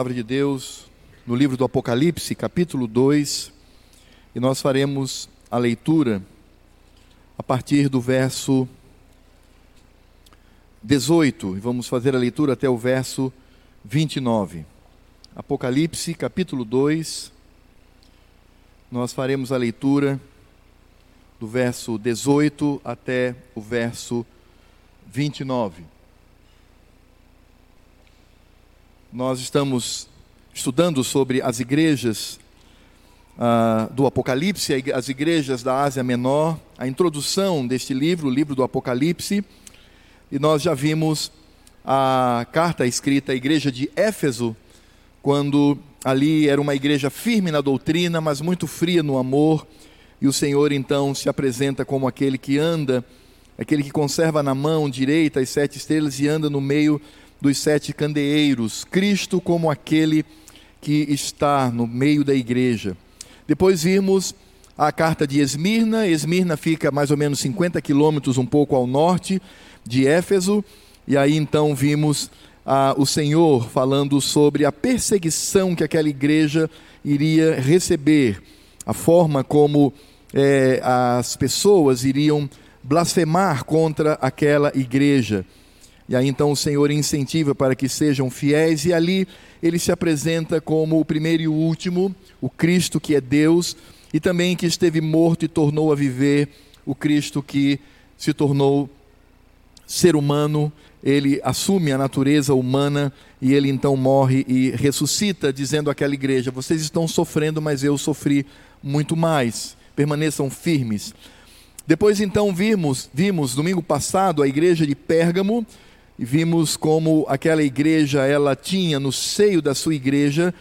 palavra de Deus no livro do Apocalipse, capítulo 2, e nós faremos a leitura a partir do verso 18, e vamos fazer a leitura até o verso 29. Apocalipse, capítulo 2, nós faremos a leitura do verso 18 até o verso 29. Nós estamos estudando sobre as igrejas uh, do Apocalipse, as igrejas da Ásia Menor, a introdução deste livro, o livro do Apocalipse, e nós já vimos a carta escrita à igreja de Éfeso, quando ali era uma igreja firme na doutrina, mas muito fria no amor, e o Senhor então se apresenta como aquele que anda, aquele que conserva na mão direita as sete estrelas e anda no meio dos sete candeeiros, Cristo como aquele que está no meio da igreja. Depois vimos a carta de Esmirna, Esmirna fica mais ou menos 50 quilômetros, um pouco ao norte de Éfeso, e aí então vimos ah, o Senhor falando sobre a perseguição que aquela igreja iria receber, a forma como eh, as pessoas iriam blasfemar contra aquela igreja. E aí então o Senhor incentiva para que sejam fiéis, e ali ele se apresenta como o primeiro e o último, o Cristo que é Deus, e também que esteve morto e tornou a viver, o Cristo que se tornou ser humano, ele assume a natureza humana e ele então morre e ressuscita, dizendo àquela igreja: Vocês estão sofrendo, mas eu sofri muito mais. Permaneçam firmes. Depois então vimos, vimos domingo passado a igreja de Pérgamo, e vimos como aquela igreja ela tinha no seio da sua igreja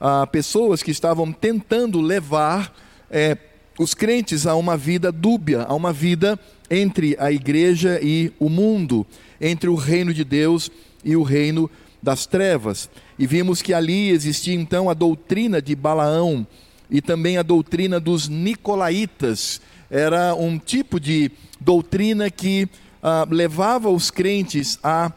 ah, pessoas que estavam tentando levar é, os crentes a uma vida dúbia, a uma vida entre a igreja e o mundo, entre o reino de Deus e o reino das trevas. E vimos que ali existia então a doutrina de Balaão e também a doutrina dos nicolaítas. Era um tipo de doutrina que ah, levava os crentes a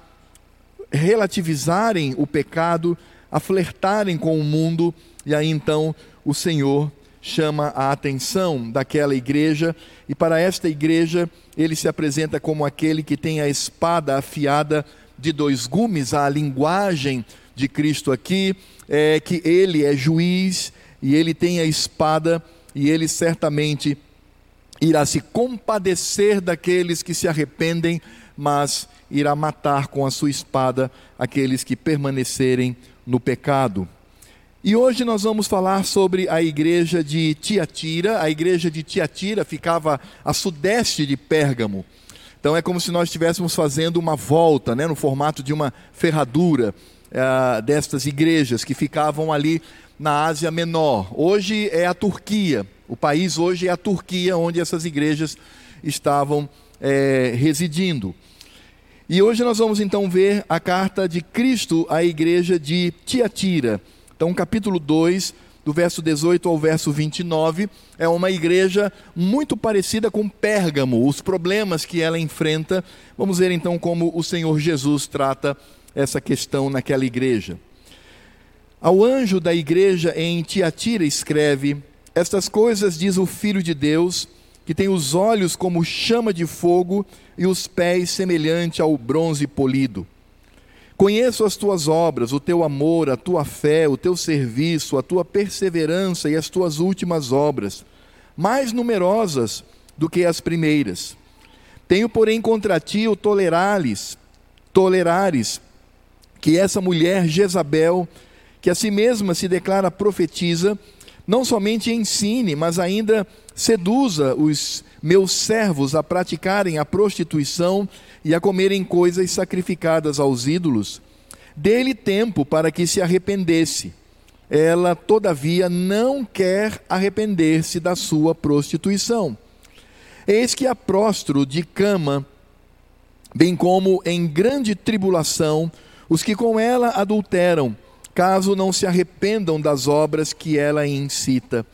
relativizarem o pecado, a flertarem com o mundo, e aí então o Senhor chama a atenção daquela igreja, e para esta igreja ele se apresenta como aquele que tem a espada afiada de dois gumes, a linguagem de Cristo aqui é que ele é juiz e ele tem a espada e ele certamente irá se compadecer daqueles que se arrependem, mas irá matar com a sua espada aqueles que permanecerem no pecado. E hoje nós vamos falar sobre a igreja de Tiatira. A igreja de Tiatira ficava a sudeste de Pérgamo. Então é como se nós estivéssemos fazendo uma volta, né, no formato de uma ferradura uh, destas igrejas que ficavam ali na Ásia Menor. Hoje é a Turquia. O país hoje é a Turquia, onde essas igrejas estavam é, residindo. E hoje nós vamos então ver a carta de Cristo à igreja de Tiatira. Então, capítulo 2, do verso 18 ao verso 29, é uma igreja muito parecida com Pérgamo, os problemas que ela enfrenta. Vamos ver então como o Senhor Jesus trata essa questão naquela igreja. Ao anjo da igreja em Tiatira escreve: estas coisas diz o Filho de Deus, que tem os olhos como chama de fogo e os pés semelhante ao bronze polido. Conheço as tuas obras, o teu amor, a tua fé, o teu serviço, a tua perseverança e as tuas últimas obras, mais numerosas do que as primeiras. Tenho, porém, contra ti o tolerares, tolerares, que essa mulher Jezabel, que a si mesma se declara profetiza, não somente ensine, mas ainda seduza os meus servos a praticarem a prostituição e a comerem coisas sacrificadas aos ídolos. Dê-lhe tempo para que se arrependesse. Ela, todavia, não quer arrepender-se da sua prostituição. Eis que a prostro de cama, bem como em grande tribulação, os que com ela adulteram, caso não se arrependam das obras que ela incita.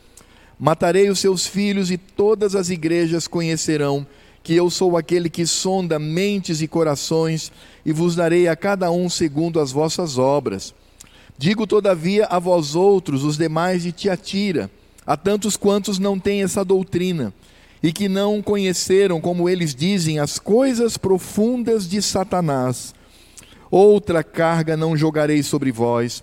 Matarei os seus filhos e todas as igrejas conhecerão que eu sou aquele que sonda mentes e corações e vos darei a cada um segundo as vossas obras. Digo, todavia, a vós outros, os demais de Tiatira, a tantos quantos não têm essa doutrina, e que não conheceram, como eles dizem, as coisas profundas de Satanás. Outra carga não jogarei sobre vós,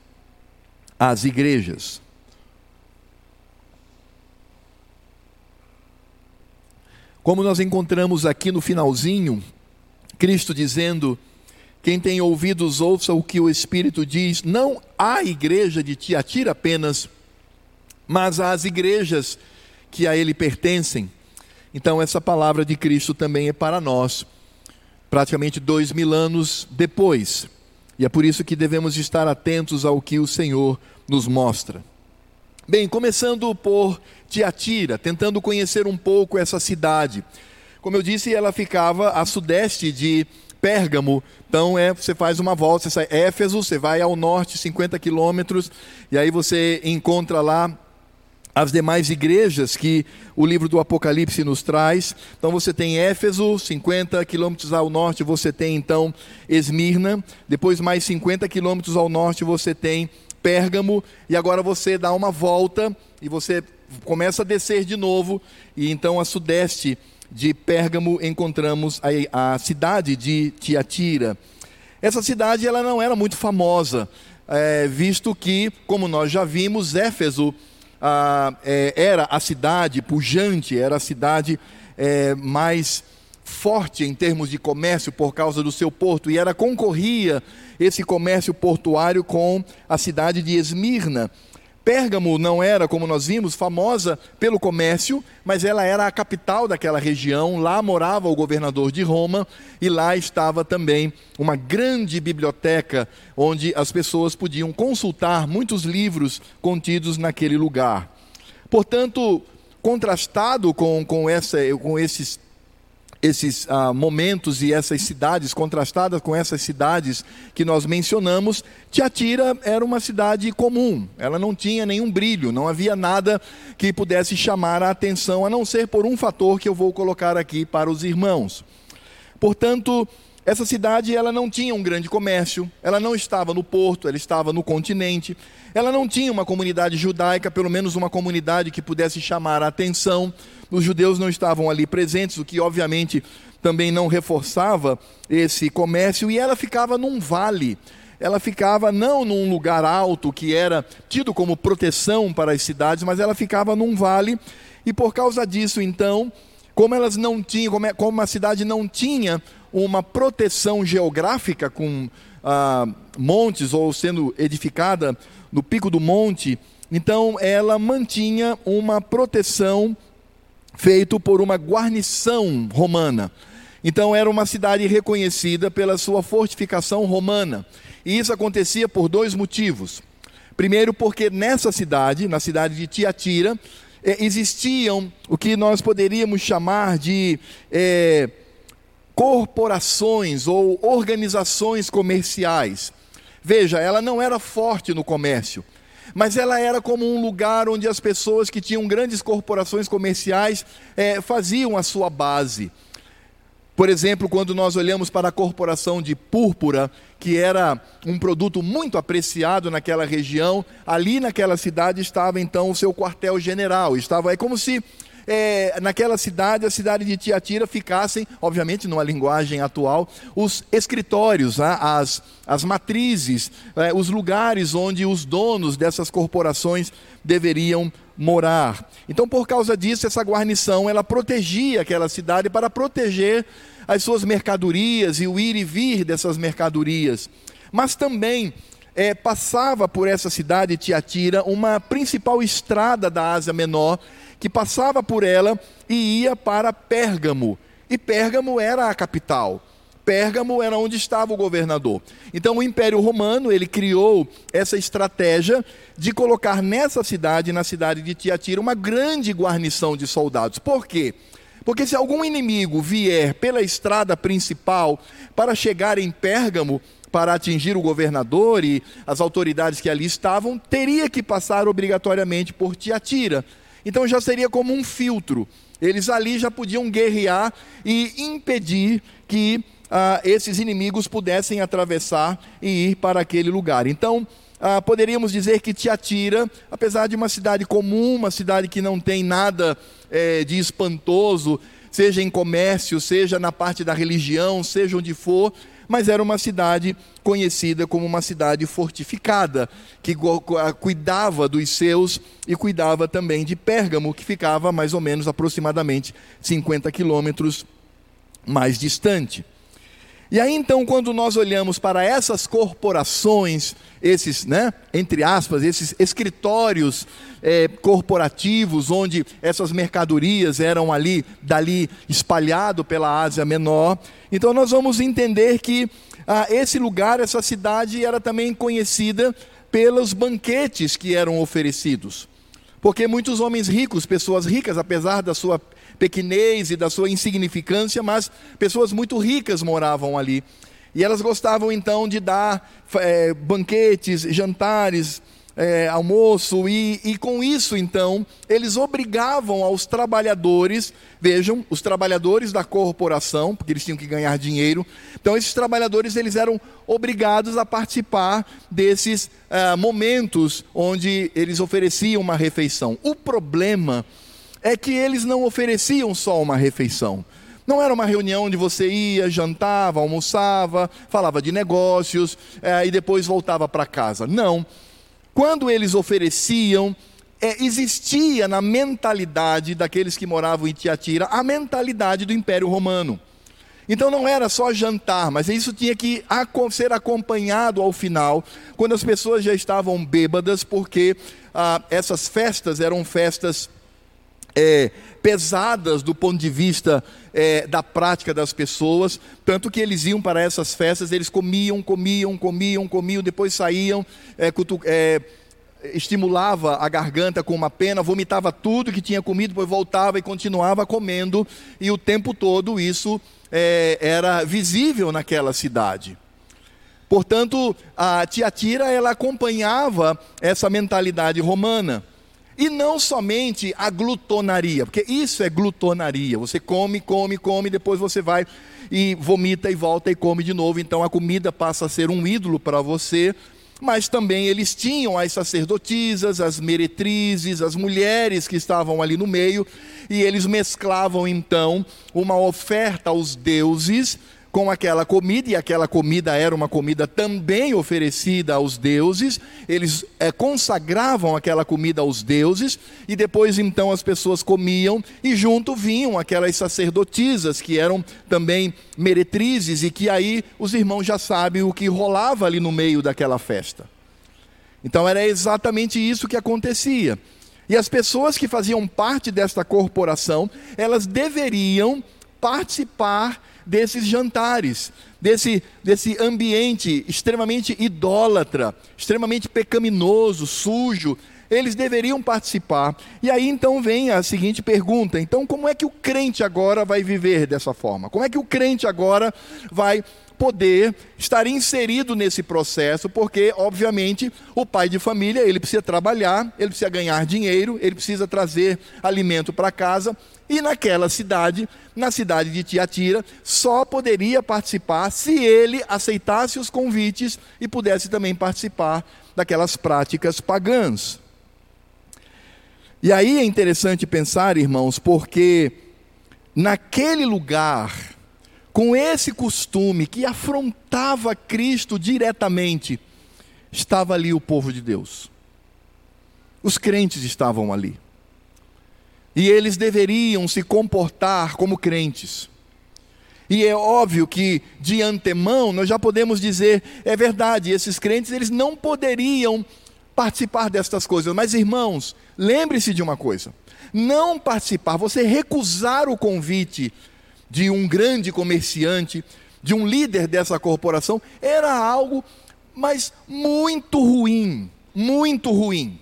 às igrejas. Como nós encontramos aqui no finalzinho, Cristo dizendo: Quem tem ouvidos, ouça o que o Espírito diz. Não à igreja de Tiatira apenas, mas às igrejas que a ele pertencem. Então, essa palavra de Cristo também é para nós, praticamente dois mil anos depois. E é por isso que devemos estar atentos ao que o Senhor nos mostra. Bem, começando por Tiatira, tentando conhecer um pouco essa cidade. Como eu disse, ela ficava a sudeste de Pérgamo. Então é, você faz uma volta, você sai Éfeso, você vai ao norte 50 quilômetros, e aí você encontra lá as demais igrejas que o livro do Apocalipse nos traz. Então você tem Éfeso, 50 quilômetros ao norte, você tem então Esmirna, depois mais 50 quilômetros ao norte você tem Pérgamo, e agora você dá uma volta e você começa a descer de novo, e então a sudeste de Pérgamo encontramos a, a cidade de Tiatira. Essa cidade ela não era muito famosa, é, visto que, como nós já vimos, Éfeso ah, é, era a cidade pujante, era a cidade é, mais forte em termos de comércio por causa do seu porto, e era concorria esse comércio portuário com a cidade de Esmirna. Pérgamo não era, como nós vimos, famosa pelo comércio, mas ela era a capital daquela região. Lá morava o governador de Roma e lá estava também uma grande biblioteca onde as pessoas podiam consultar muitos livros contidos naquele lugar. Portanto, contrastado com, com, essa, com esses esses ah, momentos e essas cidades, contrastadas com essas cidades que nós mencionamos, Tiatira era uma cidade comum, ela não tinha nenhum brilho, não havia nada que pudesse chamar a atenção, a não ser por um fator que eu vou colocar aqui para os irmãos. Portanto, essa cidade ela não tinha um grande comércio, ela não estava no porto, ela estava no continente, ela não tinha uma comunidade judaica, pelo menos uma comunidade que pudesse chamar a atenção. Os judeus não estavam ali presentes, o que obviamente também não reforçava esse comércio, e ela ficava num vale. Ela ficava não num lugar alto que era tido como proteção para as cidades, mas ela ficava num vale, e por causa disso, então, como elas não tinham, como, é, a cidade não tinha uma proteção geográfica com ah, montes ou sendo edificada no pico do monte, então ela mantinha uma proteção feito por uma guarnição romana. Então era uma cidade reconhecida pela sua fortificação romana. E isso acontecia por dois motivos. Primeiro, porque nessa cidade, na cidade de Tiatira, eh, existiam o que nós poderíamos chamar de eh, corporações ou organizações comerciais. Veja, ela não era forte no comércio, mas ela era como um lugar onde as pessoas que tinham grandes corporações comerciais é, faziam a sua base. Por exemplo, quando nós olhamos para a corporação de púrpura, que era um produto muito apreciado naquela região, ali naquela cidade estava então o seu quartel-general. Estava é como se é, naquela cidade, a cidade de Tiatira, ficassem, obviamente numa linguagem atual, os escritórios, né, as, as matrizes, é, os lugares onde os donos dessas corporações deveriam morar. Então, por causa disso, essa guarnição ela protegia aquela cidade para proteger as suas mercadorias e o ir e vir dessas mercadorias. Mas também é, passava por essa cidade, Tiatira, uma principal estrada da Ásia Menor que passava por ela e ia para Pérgamo. E Pérgamo era a capital. Pérgamo era onde estava o governador. Então o Império Romano, ele criou essa estratégia de colocar nessa cidade, na cidade de Tiatira, uma grande guarnição de soldados. Por quê? Porque se algum inimigo vier pela estrada principal para chegar em Pérgamo, para atingir o governador e as autoridades que ali estavam, teria que passar obrigatoriamente por Tiatira. Então já seria como um filtro. Eles ali já podiam guerrear e impedir que ah, esses inimigos pudessem atravessar e ir para aquele lugar. Então, ah, poderíamos dizer que Tiatira, apesar de uma cidade comum, uma cidade que não tem nada eh, de espantoso, seja em comércio, seja na parte da religião, seja onde for, mas era uma cidade conhecida como uma cidade fortificada, que cuidava dos seus e cuidava também de Pérgamo, que ficava mais ou menos aproximadamente 50 quilômetros mais distante. E aí então, quando nós olhamos para essas corporações, esses, né, entre aspas, esses escritórios é, corporativos, onde essas mercadorias eram ali, dali, espalhado pela Ásia Menor, então nós vamos entender que ah, esse lugar, essa cidade, era também conhecida pelos banquetes que eram oferecidos. Porque muitos homens ricos, pessoas ricas, apesar da sua pequenez e da sua insignificância, mas pessoas muito ricas moravam ali. E elas gostavam então de dar é, banquetes, jantares, é, almoço, e, e com isso então eles obrigavam aos trabalhadores, vejam, os trabalhadores da corporação, porque eles tinham que ganhar dinheiro, então esses trabalhadores eles eram obrigados a participar desses uh, momentos onde eles ofereciam uma refeição. O problema que eles não ofereciam só uma refeição. Não era uma reunião onde você ia, jantava, almoçava, falava de negócios é, e depois voltava para casa. Não. Quando eles ofereciam, é, existia na mentalidade daqueles que moravam em Tiatira a mentalidade do Império Romano. Então não era só jantar, mas isso tinha que ser acompanhado ao final, quando as pessoas já estavam bêbadas, porque ah, essas festas eram festas é, pesadas do ponto de vista é, da prática das pessoas, tanto que eles iam para essas festas, eles comiam, comiam, comiam, comiam, depois saíam, é, cutu, é, estimulava a garganta com uma pena, vomitava tudo que tinha comido, depois voltava e continuava comendo, e o tempo todo isso é, era visível naquela cidade. Portanto, a Tiatira ela acompanhava essa mentalidade romana. E não somente a glutonaria, porque isso é glutonaria. Você come, come, come, depois você vai e vomita e volta e come de novo. Então a comida passa a ser um ídolo para você. Mas também eles tinham as sacerdotisas, as meretrizes, as mulheres que estavam ali no meio, e eles mesclavam então uma oferta aos deuses com aquela comida, e aquela comida era uma comida também oferecida aos deuses, eles é, consagravam aquela comida aos deuses, e depois então as pessoas comiam, e junto vinham aquelas sacerdotisas, que eram também meretrizes, e que aí os irmãos já sabem o que rolava ali no meio daquela festa. Então era exatamente isso que acontecia. E as pessoas que faziam parte desta corporação, elas deveriam participar desses jantares, desse, desse ambiente extremamente idólatra, extremamente pecaminoso, sujo. Eles deveriam participar. E aí então vem a seguinte pergunta: então, como é que o crente agora vai viver dessa forma? Como é que o crente agora vai poder estar inserido nesse processo, porque obviamente o pai de família, ele precisa trabalhar, ele precisa ganhar dinheiro, ele precisa trazer alimento para casa, e naquela cidade, na cidade de Tiatira, só poderia participar se ele aceitasse os convites e pudesse também participar daquelas práticas pagãs. E aí é interessante pensar, irmãos, porque naquele lugar com esse costume que afrontava Cristo diretamente, estava ali o povo de Deus. Os crentes estavam ali. E eles deveriam se comportar como crentes. E é óbvio que de antemão nós já podemos dizer, é verdade, esses crentes eles não poderiam participar destas coisas. Mas irmãos, lembre-se de uma coisa: não participar, você recusar o convite de um grande comerciante, de um líder dessa corporação era algo, mas muito ruim, muito ruim.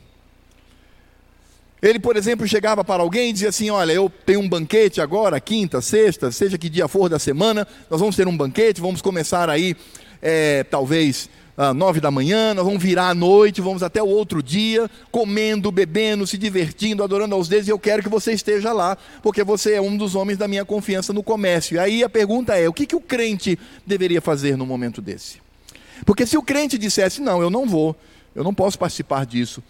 Ele, por exemplo, chegava para alguém e dizia assim: Olha, eu tenho um banquete agora, quinta, sexta, seja que dia for da semana, nós vamos ter um banquete, vamos começar aí, é, talvez, às nove da manhã, nós vamos virar à noite, vamos até o outro dia, comendo, bebendo, se divertindo, adorando aos deuses, e eu quero que você esteja lá, porque você é um dos homens da minha confiança no comércio. E aí a pergunta é: o que, que o crente deveria fazer no momento desse? Porque se o crente dissesse: Não, eu não vou, eu não posso participar disso,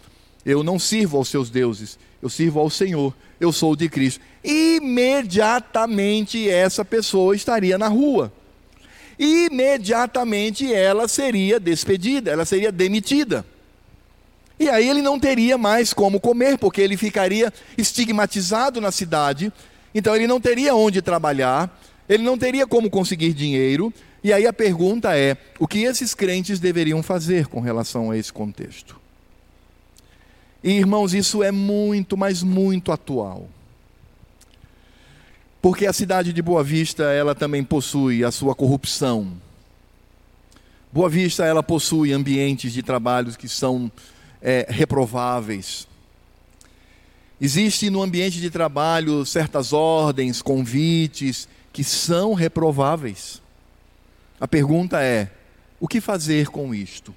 eu não sirvo aos seus deuses, eu sirvo ao Senhor, eu sou de Cristo. Imediatamente essa pessoa estaria na rua. Imediatamente ela seria despedida, ela seria demitida. E aí ele não teria mais como comer, porque ele ficaria estigmatizado na cidade, então ele não teria onde trabalhar, ele não teria como conseguir dinheiro. E aí a pergunta é: o que esses crentes deveriam fazer com relação a esse contexto? E irmãos, isso é muito, mas muito atual. Porque a cidade de Boa Vista, ela também possui a sua corrupção. Boa Vista, ela possui ambientes de trabalho que são é, reprováveis. Existe no ambiente de trabalho certas ordens, convites que são reprováveis. A pergunta é: o que fazer com isto?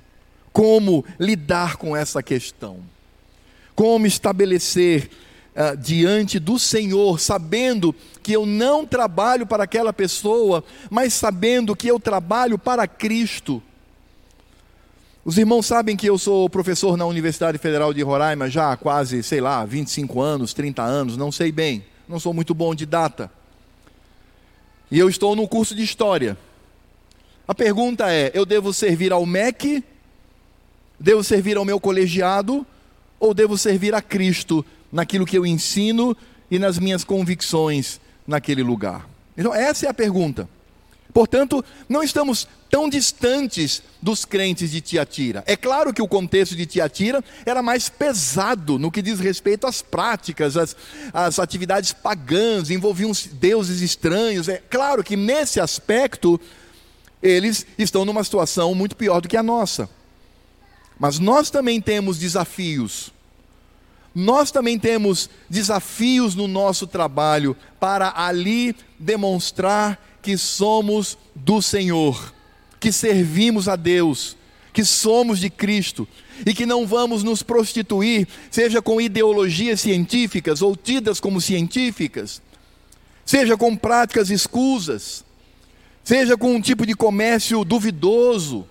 Como lidar com essa questão? como estabelecer uh, diante do Senhor, sabendo que eu não trabalho para aquela pessoa, mas sabendo que eu trabalho para Cristo. Os irmãos sabem que eu sou professor na Universidade Federal de Roraima já há quase, sei lá, 25 anos, 30 anos, não sei bem, não sou muito bom de data. E eu estou no curso de História. A pergunta é: eu devo servir ao MEC? Devo servir ao meu colegiado? ou devo servir a Cristo naquilo que eu ensino e nas minhas convicções naquele lugar? Então, essa é a pergunta. Portanto, não estamos tão distantes dos crentes de Tiatira. É claro que o contexto de Tiatira era mais pesado no que diz respeito às práticas, às, às atividades pagãs, envolviam deuses estranhos. É claro que nesse aspecto eles estão numa situação muito pior do que a nossa. Mas nós também temos desafios. Nós também temos desafios no nosso trabalho para ali demonstrar que somos do Senhor, que servimos a Deus, que somos de Cristo e que não vamos nos prostituir, seja com ideologias científicas ou tidas como científicas, seja com práticas escusas, seja com um tipo de comércio duvidoso.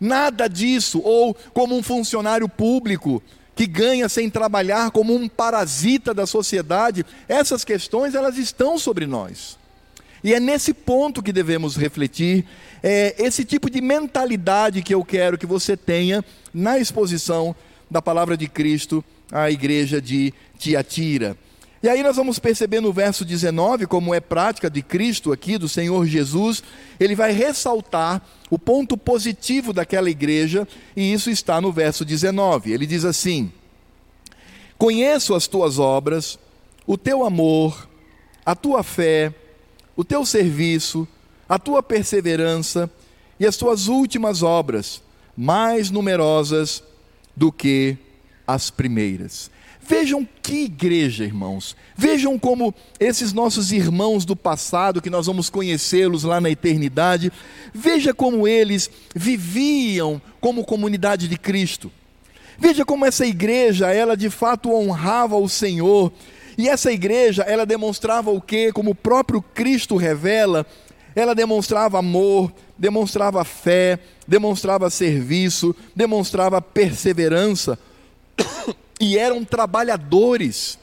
Nada disso, ou como um funcionário público que ganha sem trabalhar como um parasita da sociedade, essas questões elas estão sobre nós. E é nesse ponto que devemos refletir, é esse tipo de mentalidade que eu quero que você tenha na exposição da palavra de Cristo à igreja de Tiatira. E aí nós vamos perceber no verso 19, como é prática de Cristo aqui, do Senhor Jesus, ele vai ressaltar o ponto positivo daquela igreja, e isso está no verso 19. Ele diz assim: Conheço as tuas obras, o teu amor, a tua fé, o teu serviço, a tua perseverança e as tuas últimas obras, mais numerosas do que as primeiras. Vejam que igreja, irmãos. Vejam como esses nossos irmãos do passado, que nós vamos conhecê-los lá na eternidade, veja como eles viviam como comunidade de Cristo. Veja como essa igreja, ela de fato honrava o Senhor. E essa igreja, ela demonstrava o que? Como o próprio Cristo revela, ela demonstrava amor, demonstrava fé, demonstrava serviço, demonstrava perseverança e eram trabalhadores.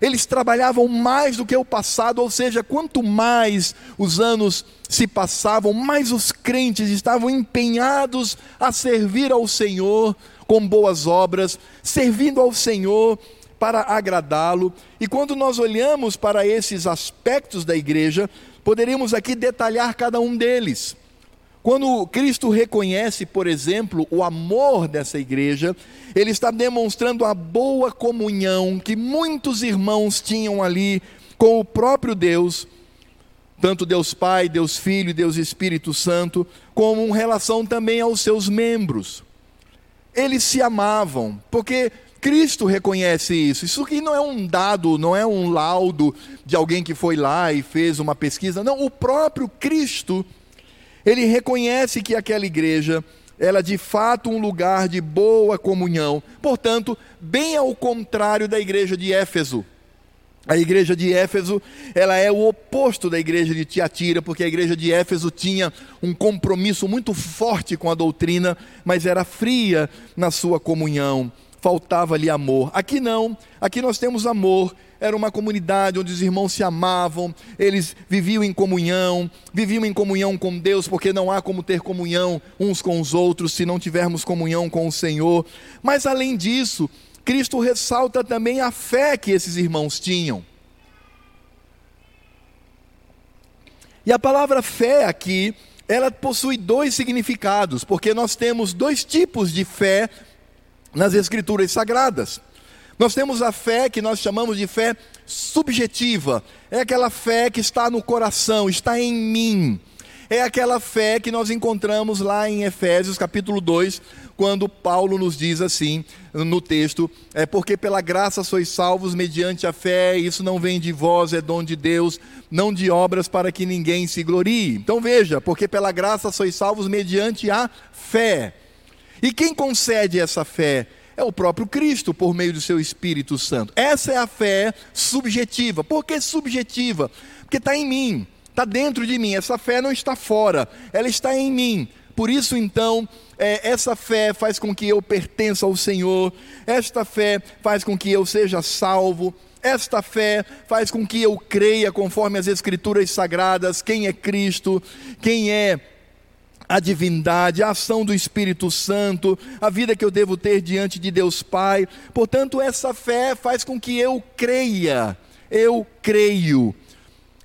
Eles trabalhavam mais do que o passado, ou seja, quanto mais os anos se passavam, mais os crentes estavam empenhados a servir ao Senhor com boas obras, servindo ao Senhor para agradá-lo. E quando nós olhamos para esses aspectos da igreja, poderíamos aqui detalhar cada um deles. Quando Cristo reconhece, por exemplo, o amor dessa igreja, ele está demonstrando a boa comunhão que muitos irmãos tinham ali com o próprio Deus, tanto Deus Pai, Deus Filho e Deus Espírito Santo, como em relação também aos seus membros. Eles se amavam, porque Cristo reconhece isso. Isso aqui não é um dado, não é um laudo de alguém que foi lá e fez uma pesquisa. Não, o próprio Cristo, ele reconhece que aquela igreja ela é de fato um lugar de boa comunhão. Portanto, bem ao contrário da igreja de Éfeso. A igreja de Éfeso, ela é o oposto da igreja de Tiatira, porque a igreja de Éfeso tinha um compromisso muito forte com a doutrina, mas era fria na sua comunhão, faltava-lhe amor. Aqui não, aqui nós temos amor, era uma comunidade onde os irmãos se amavam, eles viviam em comunhão, viviam em comunhão com Deus, porque não há como ter comunhão uns com os outros se não tivermos comunhão com o Senhor. Mas além disso, Cristo ressalta também a fé que esses irmãos tinham. E a palavra fé aqui, ela possui dois significados, porque nós temos dois tipos de fé nas Escrituras Sagradas. Nós temos a fé que nós chamamos de fé subjetiva, é aquela fé que está no coração, está em mim. É aquela fé que nós encontramos lá em Efésios capítulo 2, quando Paulo nos diz assim no texto: é porque pela graça sois salvos mediante a fé, isso não vem de vós, é dom de Deus, não de obras para que ninguém se glorie. Então veja, porque pela graça sois salvos mediante a fé. E quem concede essa fé? É o próprio Cristo por meio do seu Espírito Santo. Essa é a fé subjetiva. Por que subjetiva? Porque está em mim, está dentro de mim. Essa fé não está fora, ela está em mim. Por isso, então, é, essa fé faz com que eu pertença ao Senhor, esta fé faz com que eu seja salvo, esta fé faz com que eu creia, conforme as Escrituras sagradas, quem é Cristo, quem é a divindade, a ação do Espírito Santo, a vida que eu devo ter diante de Deus Pai. Portanto, essa fé faz com que eu creia, eu creio.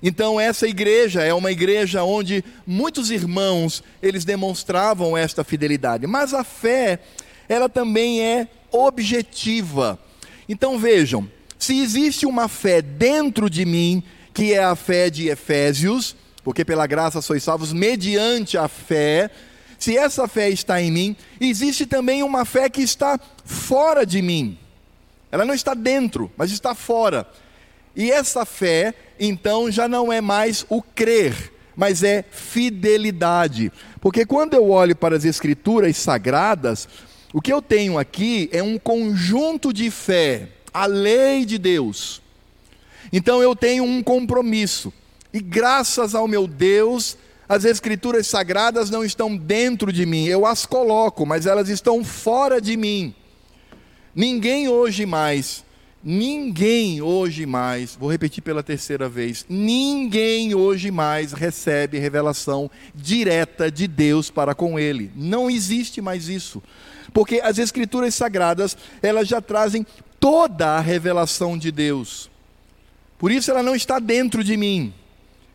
Então essa igreja é uma igreja onde muitos irmãos, eles demonstravam esta fidelidade, mas a fé, ela também é objetiva. Então vejam, se existe uma fé dentro de mim, que é a fé de Efésios, porque pela graça sois salvos mediante a fé, se essa fé está em mim, existe também uma fé que está fora de mim. Ela não está dentro, mas está fora. E essa fé, então, já não é mais o crer, mas é fidelidade. Porque quando eu olho para as Escrituras sagradas, o que eu tenho aqui é um conjunto de fé, a lei de Deus. Então eu tenho um compromisso. E graças ao meu Deus, as Escrituras sagradas não estão dentro de mim, eu as coloco, mas elas estão fora de mim. Ninguém hoje mais Ninguém hoje mais, vou repetir pela terceira vez, ninguém hoje mais recebe revelação direta de Deus para com ele. Não existe mais isso. Porque as escrituras sagradas, elas já trazem toda a revelação de Deus. Por isso ela não está dentro de mim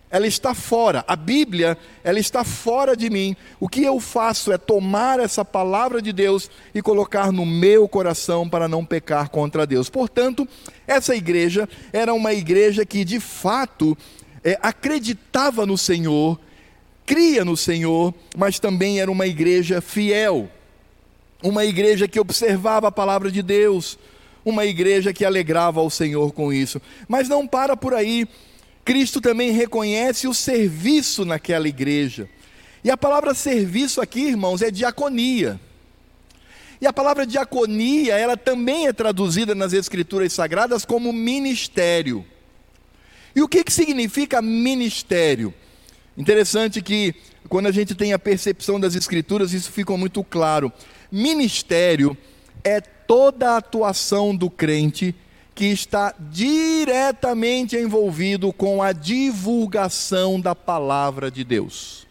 ela está fora. A Bíblia, ela está fora de mim. O que eu faço é tomar essa palavra de Deus e colocar no meu coração para não pecar contra Deus. Portanto, essa igreja era uma igreja que de fato é, acreditava no Senhor, cria no Senhor, mas também era uma igreja fiel. Uma igreja que observava a palavra de Deus, uma igreja que alegrava ao Senhor com isso. Mas não para por aí Cristo também reconhece o serviço naquela igreja. E a palavra serviço aqui, irmãos, é diaconia. E a palavra diaconia, ela também é traduzida nas Escrituras Sagradas como ministério. E o que, que significa ministério? Interessante que, quando a gente tem a percepção das Escrituras, isso fica muito claro. Ministério é toda a atuação do crente que está diretamente envolvido com a divulgação da palavra de Deus.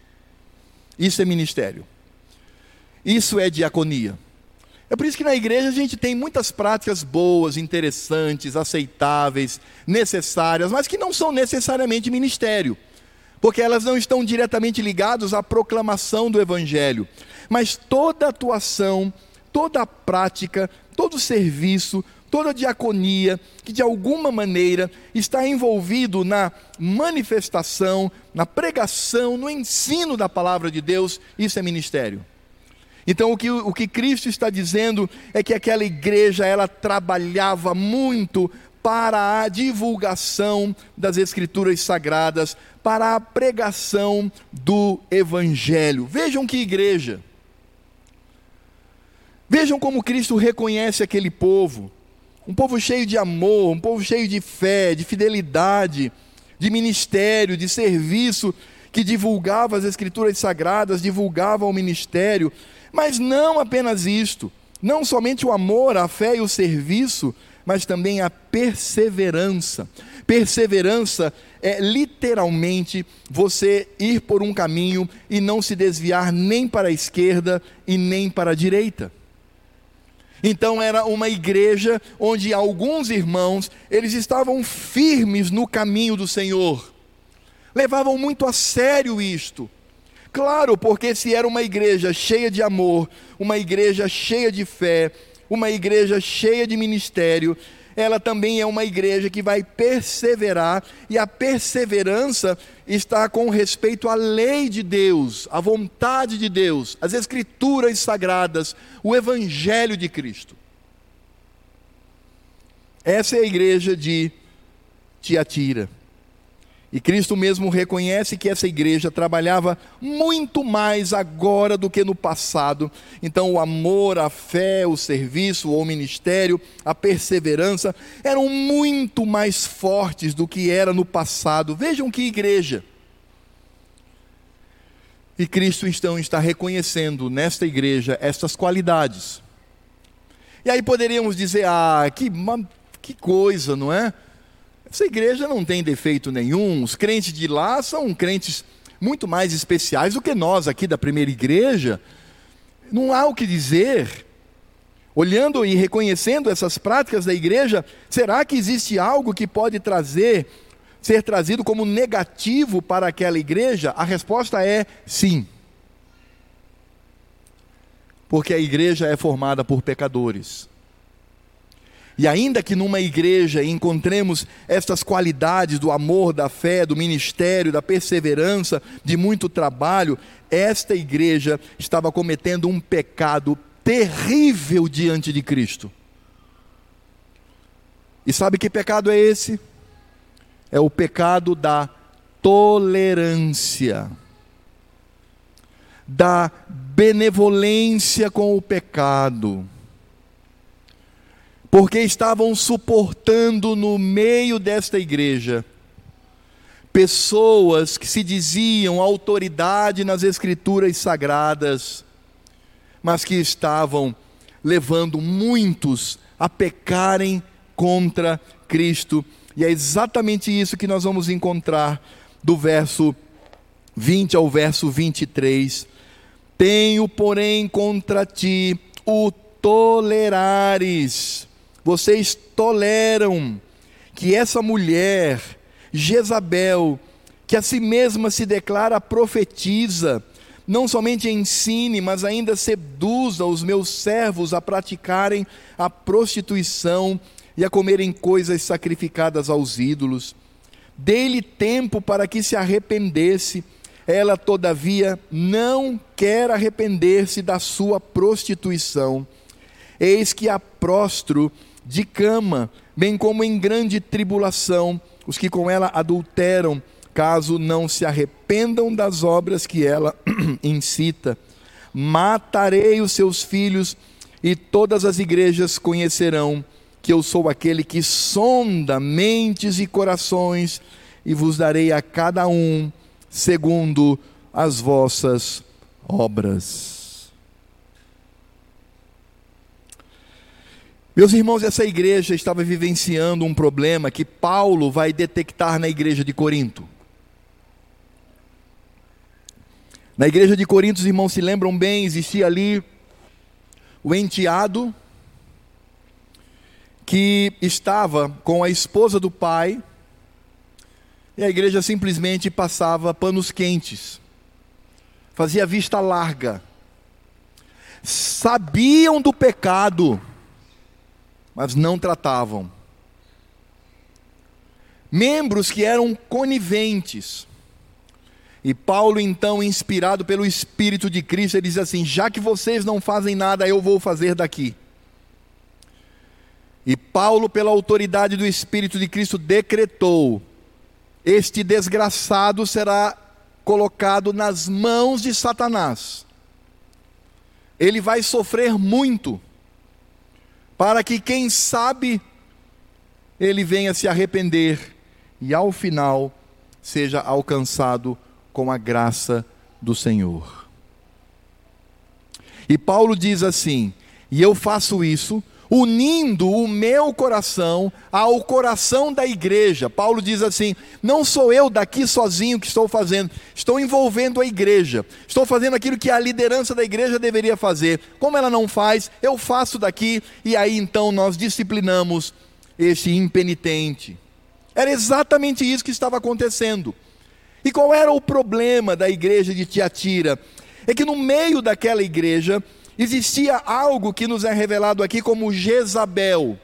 Isso é ministério. Isso é diaconia. É por isso que na igreja a gente tem muitas práticas boas, interessantes, aceitáveis, necessárias, mas que não são necessariamente ministério, porque elas não estão diretamente ligadas à proclamação do evangelho. Mas toda atuação, toda prática todo serviço, toda diaconia que de alguma maneira está envolvido na manifestação, na pregação, no ensino da palavra de Deus, isso é ministério. Então o que, o que Cristo está dizendo é que aquela igreja ela trabalhava muito para a divulgação das Escrituras Sagradas, para a pregação do Evangelho. Vejam que igreja. Vejam como Cristo reconhece aquele povo. Um povo cheio de amor, um povo cheio de fé, de fidelidade, de ministério, de serviço, que divulgava as Escrituras Sagradas, divulgava o ministério. Mas não apenas isto, não somente o amor, a fé e o serviço, mas também a perseverança. Perseverança é literalmente você ir por um caminho e não se desviar nem para a esquerda e nem para a direita. Então era uma igreja onde alguns irmãos, eles estavam firmes no caminho do Senhor. Levavam muito a sério isto. Claro, porque se era uma igreja cheia de amor, uma igreja cheia de fé, uma igreja cheia de ministério, ela também é uma igreja que vai perseverar, e a perseverança está com respeito à lei de Deus, à vontade de Deus, às escrituras sagradas, o evangelho de Cristo. Essa é a igreja de Tiatira. E Cristo mesmo reconhece que essa igreja trabalhava muito mais agora do que no passado. Então, o amor, a fé, o serviço, o ministério, a perseverança eram muito mais fortes do que era no passado. Vejam que igreja. E Cristo então está reconhecendo nesta igreja estas qualidades. E aí poderíamos dizer: ah, que, que coisa, não é? Essa igreja não tem defeito nenhum, os crentes de lá são crentes muito mais especiais do que nós aqui da primeira igreja. Não há o que dizer. Olhando e reconhecendo essas práticas da igreja, será que existe algo que pode trazer, ser trazido como negativo para aquela igreja? A resposta é sim. Porque a igreja é formada por pecadores. E ainda que numa igreja encontremos estas qualidades do amor, da fé, do ministério, da perseverança, de muito trabalho, esta igreja estava cometendo um pecado terrível diante de Cristo. E sabe que pecado é esse? É o pecado da tolerância, da benevolência com o pecado porque estavam suportando no meio desta igreja pessoas que se diziam autoridade nas escrituras sagradas, mas que estavam levando muitos a pecarem contra Cristo. E é exatamente isso que nós vamos encontrar do verso 20 ao verso 23. Tenho, porém, contra ti o tolerares vocês toleram que essa mulher, Jezabel, que a si mesma se declara profetiza, não somente ensine, mas ainda seduza os meus servos a praticarem a prostituição e a comerem coisas sacrificadas aos ídolos. Dei-lhe tempo para que se arrependesse. Ela, todavia, não quer arrepender-se da sua prostituição. Eis que a prostro de cama, bem como em grande tribulação, os que com ela adulteram, caso não se arrependam das obras que ela incita. Matarei os seus filhos, e todas as igrejas conhecerão que eu sou aquele que sonda mentes e corações, e vos darei a cada um segundo as vossas obras. Meus irmãos, essa igreja estava vivenciando um problema que Paulo vai detectar na igreja de Corinto. Na igreja de Corinto, os irmãos se lembram bem, existia ali o enteado que estava com a esposa do pai, e a igreja simplesmente passava panos quentes, fazia vista larga, sabiam do pecado, mas não tratavam. Membros que eram coniventes. E Paulo, então, inspirado pelo Espírito de Cristo, ele diz assim: Já que vocês não fazem nada, eu vou fazer daqui. E Paulo, pela autoridade do Espírito de Cristo, decretou: Este desgraçado será colocado nas mãos de Satanás. Ele vai sofrer muito para que, quem sabe, ele venha se arrepender e, ao final, seja alcançado com a graça do Senhor. E Paulo diz assim: e eu faço isso unindo o meu coração ao coração da igreja. Paulo diz assim: não sou eu daqui sozinho que estou fazendo, estou envolvendo a igreja, estou fazendo aquilo que a liderança da igreja deveria fazer. Como ela não faz, eu faço daqui, e aí então nós disciplinamos este impenitente. Era exatamente isso que estava acontecendo. E qual era o problema da igreja de Tiatira? É que no meio daquela igreja existia algo que nos é revelado aqui como Jezabel.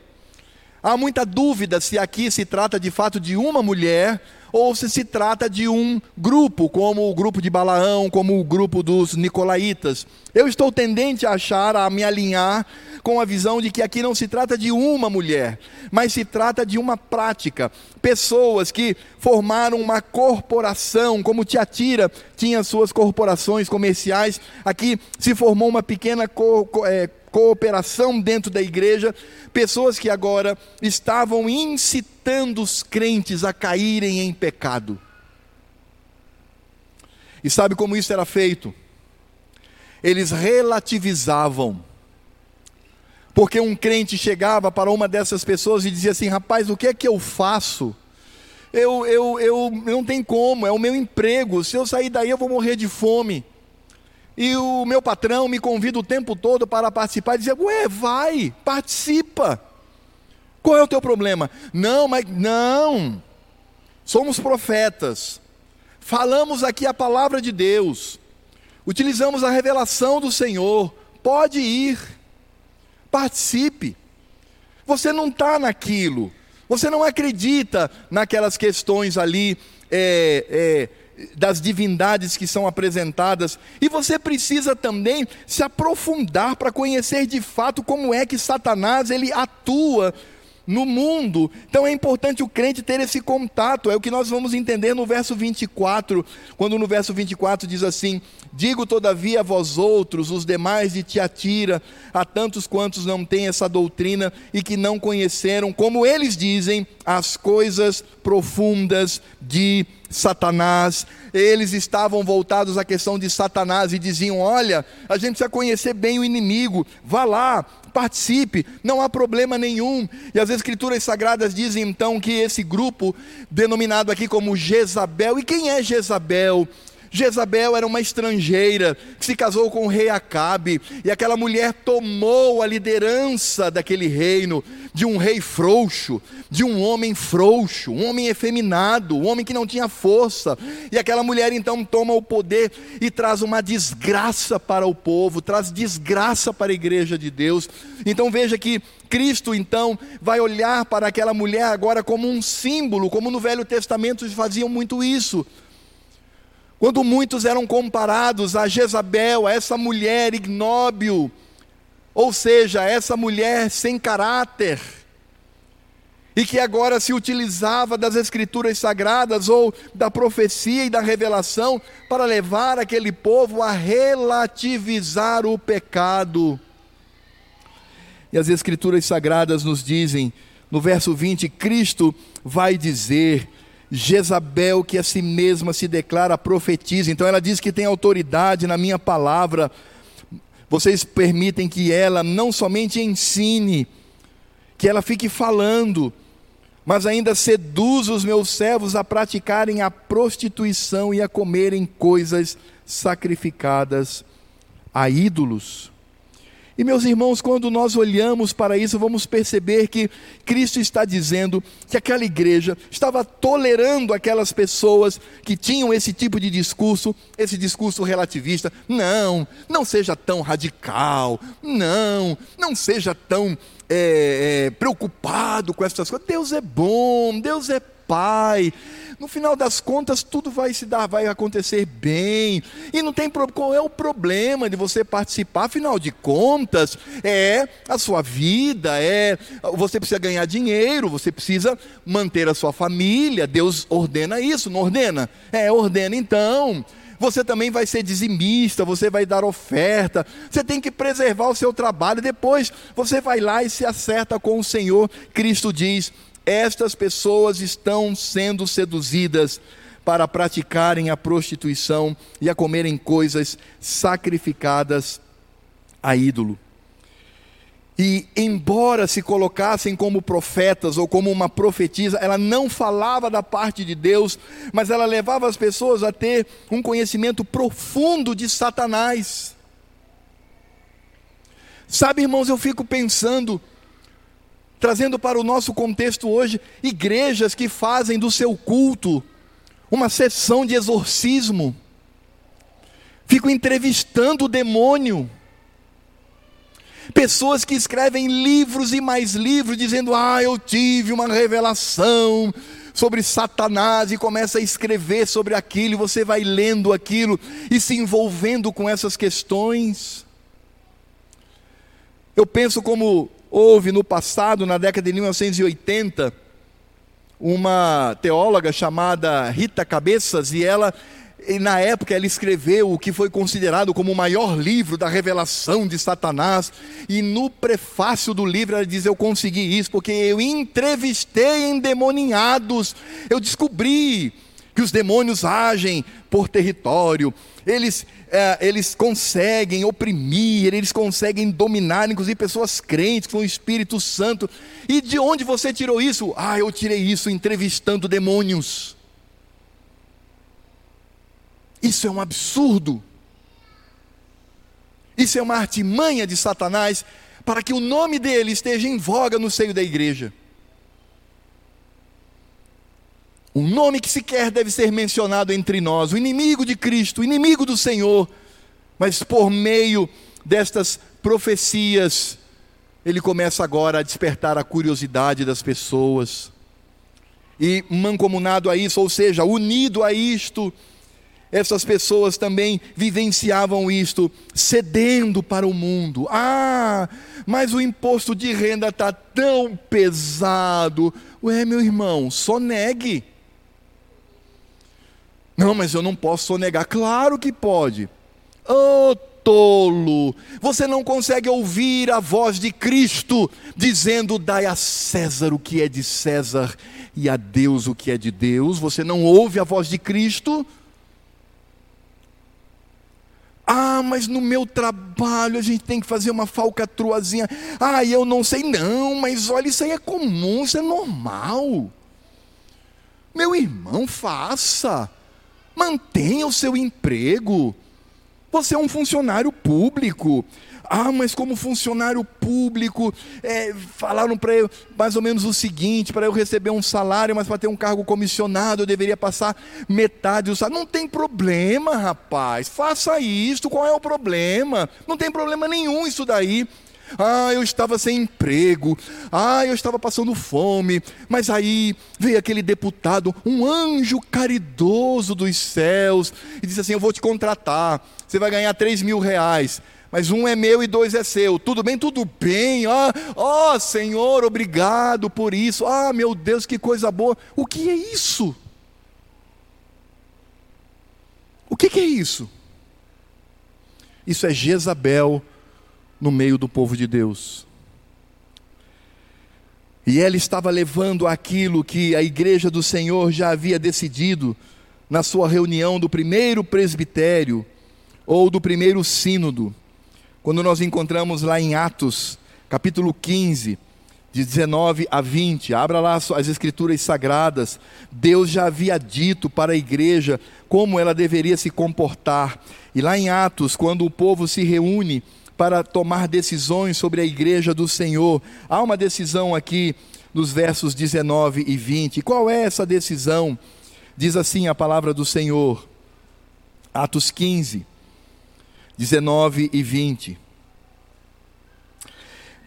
Há muita dúvida se aqui se trata de fato de uma mulher ou se se trata de um grupo, como o grupo de Balaão, como o grupo dos Nicolaitas. Eu estou tendente a achar, a me alinhar com a visão de que aqui não se trata de uma mulher, mas se trata de uma prática. Pessoas que formaram uma corporação, como Tiatira tinha suas corporações comerciais, aqui se formou uma pequena co é, cooperação dentro da igreja, pessoas que agora estavam incitando os crentes a caírem em pecado. E sabe como isso era feito? Eles relativizavam. Porque um crente chegava para uma dessas pessoas e dizia assim: rapaz, o que é que eu faço? Eu, eu, eu não tem como, é o meu emprego. Se eu sair daí, eu vou morrer de fome. E o meu patrão me convida o tempo todo para participar e dizia: Ué, vai, participa. Qual é o teu problema? Não, mas não. Somos profetas. Falamos aqui a palavra de Deus. Utilizamos a revelação do Senhor. Pode ir. Participe. Você não está naquilo. Você não acredita naquelas questões ali. É, é, das divindades que são apresentadas, e você precisa também se aprofundar para conhecer de fato como é que Satanás ele atua no mundo. Então é importante o crente ter esse contato, é o que nós vamos entender no verso 24, quando no verso 24 diz assim: Digo todavia a vós outros, os demais de Tiatira, a tantos quantos não têm essa doutrina e que não conheceram, como eles dizem, as coisas profundas de Satanás. Eles estavam voltados à questão de Satanás e diziam: Olha, a gente precisa conhecer bem o inimigo, vá lá, participe, não há problema nenhum. E as Escrituras Sagradas dizem então que esse grupo, denominado aqui como Jezabel, e quem é Jezabel? Jezabel era uma estrangeira que se casou com o rei Acabe, e aquela mulher tomou a liderança daquele reino, de um rei frouxo, de um homem frouxo, um homem efeminado, um homem que não tinha força, e aquela mulher então toma o poder e traz uma desgraça para o povo, traz desgraça para a igreja de Deus. Então veja que Cristo então vai olhar para aquela mulher agora como um símbolo, como no Velho Testamento faziam muito isso. Quando muitos eram comparados a Jezabel, a essa mulher ignóbil, ou seja, essa mulher sem caráter, e que agora se utilizava das escrituras sagradas ou da profecia e da revelação para levar aquele povo a relativizar o pecado. E as escrituras sagradas nos dizem, no verso 20, Cristo vai dizer: Jezabel, que a si mesma se declara profetiza. Então ela diz que tem autoridade na minha palavra. Vocês permitem que ela não somente ensine, que ela fique falando, mas ainda seduz os meus servos a praticarem a prostituição e a comerem coisas sacrificadas a ídolos. E meus irmãos, quando nós olhamos para isso, vamos perceber que Cristo está dizendo que aquela igreja estava tolerando aquelas pessoas que tinham esse tipo de discurso, esse discurso relativista. Não, não seja tão radical, não, não seja tão é, é, preocupado com essas coisas. Deus é bom, Deus é Pai. No final das contas, tudo vai se dar, vai acontecer bem. E não tem qual é o problema de você participar? Afinal de contas, é a sua vida, é você precisa ganhar dinheiro, você precisa manter a sua família. Deus ordena isso, não ordena? É, ordena então você também vai ser dizimista, você vai dar oferta, você tem que preservar o seu trabalho, depois você vai lá e se acerta com o Senhor. Cristo diz: estas pessoas estão sendo seduzidas para praticarem a prostituição e a comerem coisas sacrificadas a ídolo. E, embora se colocassem como profetas ou como uma profetisa, ela não falava da parte de Deus, mas ela levava as pessoas a ter um conhecimento profundo de Satanás. Sabe, irmãos, eu fico pensando, trazendo para o nosso contexto hoje, igrejas que fazem do seu culto uma sessão de exorcismo, fico entrevistando o demônio, pessoas que escrevem livros e mais livros, dizendo: Ah, eu tive uma revelação sobre Satanás, e começa a escrever sobre aquilo, e você vai lendo aquilo e se envolvendo com essas questões. Eu penso como Houve no passado, na década de 1980, uma teóloga chamada Rita Cabeças, e ela, na época, ela escreveu o que foi considerado como o maior livro da revelação de Satanás, e no prefácio do livro ela diz: Eu consegui isso porque eu entrevistei endemoniados, eu descobri que os demônios agem por território, eles, é, eles conseguem oprimir, eles conseguem dominar, inclusive pessoas crentes com o Espírito Santo. E de onde você tirou isso? Ah, eu tirei isso entrevistando demônios. Isso é um absurdo. Isso é uma artimanha de Satanás para que o nome dele esteja em voga no seio da igreja. Um nome que sequer deve ser mencionado entre nós, o inimigo de Cristo, o inimigo do Senhor, mas por meio destas profecias, ele começa agora a despertar a curiosidade das pessoas. E mancomunado a isso, ou seja, unido a isto, essas pessoas também vivenciavam isto, cedendo para o mundo. Ah, mas o imposto de renda está tão pesado. Ué, meu irmão, só negue. Não, mas eu não posso sonegar. Claro que pode. Oh, tolo! Você não consegue ouvir a voz de Cristo dizendo: dai a César o que é de César e a Deus o que é de Deus. Você não ouve a voz de Cristo? Ah, mas no meu trabalho a gente tem que fazer uma falcatruazinha. Ah, eu não sei, não, mas olha, isso aí é comum, isso é normal. Meu irmão, faça. Mantenha o seu emprego. Você é um funcionário público. Ah, mas como funcionário público, é, falaram para eu mais ou menos o seguinte: para eu receber um salário, mas para ter um cargo comissionado, eu deveria passar metade do salário. Não tem problema, rapaz, faça isso. Qual é o problema? Não tem problema nenhum isso daí. Ah, eu estava sem emprego. Ah, eu estava passando fome. Mas aí veio aquele deputado, um anjo caridoso dos céus, e disse assim: Eu vou te contratar. Você vai ganhar 3 mil reais. Mas um é meu e dois é seu. Tudo bem? Tudo bem. Ah, oh, Senhor, obrigado por isso. Ah, meu Deus, que coisa boa. O que é isso? O que, que é isso? Isso é Jezabel no meio do povo de Deus. E ela estava levando aquilo que a igreja do Senhor já havia decidido na sua reunião do primeiro presbitério ou do primeiro sínodo. Quando nós encontramos lá em Atos, capítulo 15, de 19 a 20, abra lá as escrituras sagradas. Deus já havia dito para a igreja como ela deveria se comportar. E lá em Atos, quando o povo se reúne para tomar decisões sobre a igreja do Senhor. Há uma decisão aqui nos versos 19 e 20. Qual é essa decisão? Diz assim a palavra do Senhor, Atos 15, 19 e 20.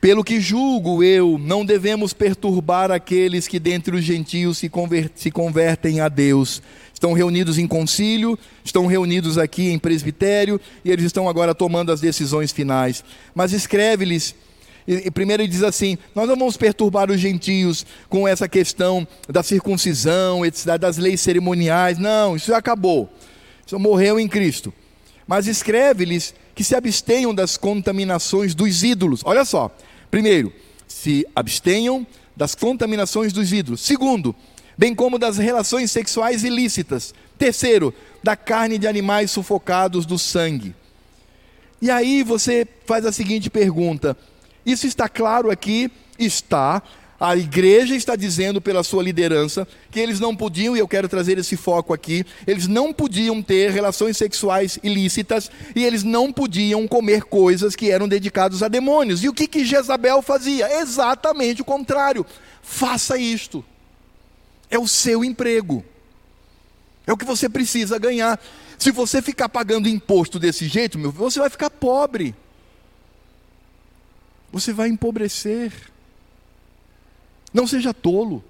Pelo que julgo eu, não devemos perturbar aqueles que dentre os gentios se, se convertem a Deus. Estão reunidos em concílio, estão reunidos aqui em presbitério, e eles estão agora tomando as decisões finais. Mas escreve-lhes e, primeiro ele diz assim: nós não vamos perturbar os gentios com essa questão da circuncisão, das leis cerimoniais. Não, isso já acabou. Isso morreu em Cristo. Mas escreve-lhes que se abstenham das contaminações dos ídolos. Olha só. Primeiro, se abstenham das contaminações dos ídolos. Segundo, bem como das relações sexuais ilícitas. Terceiro, da carne de animais sufocados do sangue. E aí você faz a seguinte pergunta: isso está claro aqui? Está. A igreja está dizendo pela sua liderança que eles não podiam, e eu quero trazer esse foco aqui, eles não podiam ter relações sexuais ilícitas e eles não podiam comer coisas que eram dedicadas a demônios. E o que, que Jezabel fazia? Exatamente o contrário. Faça isto. É o seu emprego. É o que você precisa ganhar. Se você ficar pagando imposto desse jeito, meu, você vai ficar pobre você vai empobrecer. Não seja tolo.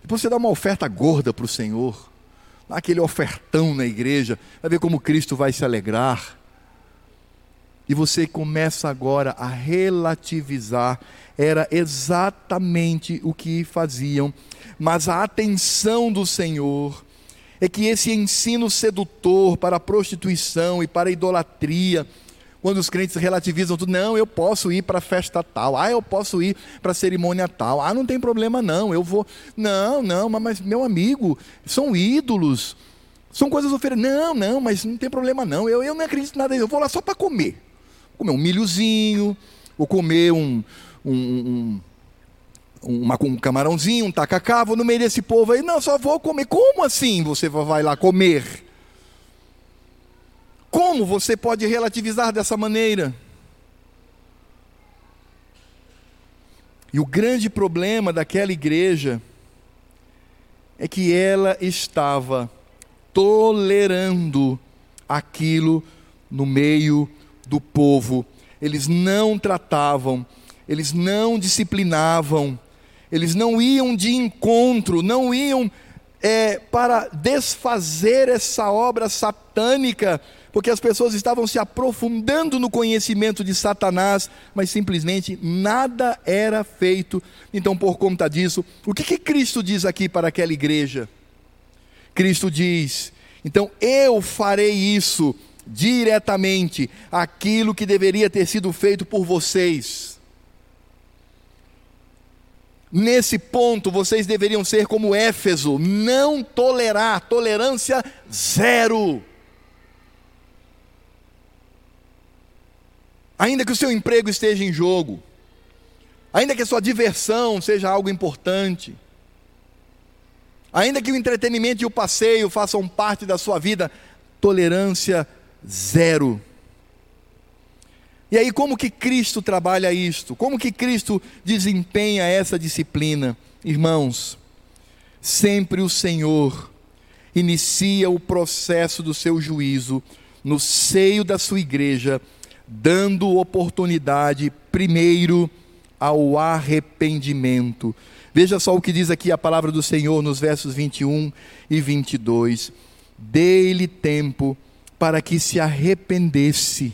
Depois você dá uma oferta gorda para o Senhor, dá aquele ofertão na igreja, vai ver como Cristo vai se alegrar. E você começa agora a relativizar, era exatamente o que faziam, mas a atenção do Senhor é que esse ensino sedutor para a prostituição e para a idolatria, quando os crentes relativizam tudo, não, eu posso ir para a festa tal, ah, eu posso ir para a cerimônia tal, ah, não tem problema não, eu vou. Não, não, mas meu amigo, são ídolos, são coisas oferecidas. Não, não, mas não tem problema não, eu, eu não acredito em nada, eu vou lá só para comer. Comer um milhozinho, ou comer um, um, um, uma, um camarãozinho, um tacacá, vou no meio desse povo aí, não, só vou comer. Como assim você vai lá comer? Como você pode relativizar dessa maneira? E o grande problema daquela igreja é que ela estava tolerando aquilo no meio do povo. Eles não tratavam, eles não disciplinavam, eles não iam de encontro, não iam é, para desfazer essa obra satânica porque as pessoas estavam se aprofundando no conhecimento de Satanás, mas simplesmente nada era feito. Então, por conta disso, o que, que Cristo diz aqui para aquela igreja? Cristo diz: então eu farei isso diretamente, aquilo que deveria ter sido feito por vocês. Nesse ponto, vocês deveriam ser como Éfeso, não tolerar, tolerância zero. Ainda que o seu emprego esteja em jogo, ainda que a sua diversão seja algo importante, ainda que o entretenimento e o passeio façam parte da sua vida, tolerância zero. E aí, como que Cristo trabalha isto? Como que Cristo desempenha essa disciplina? Irmãos, sempre o Senhor inicia o processo do seu juízo no seio da sua igreja dando oportunidade primeiro ao arrependimento. Veja só o que diz aqui a palavra do Senhor nos versos 21 e 22. Dei-lhe tempo para que se arrependesse.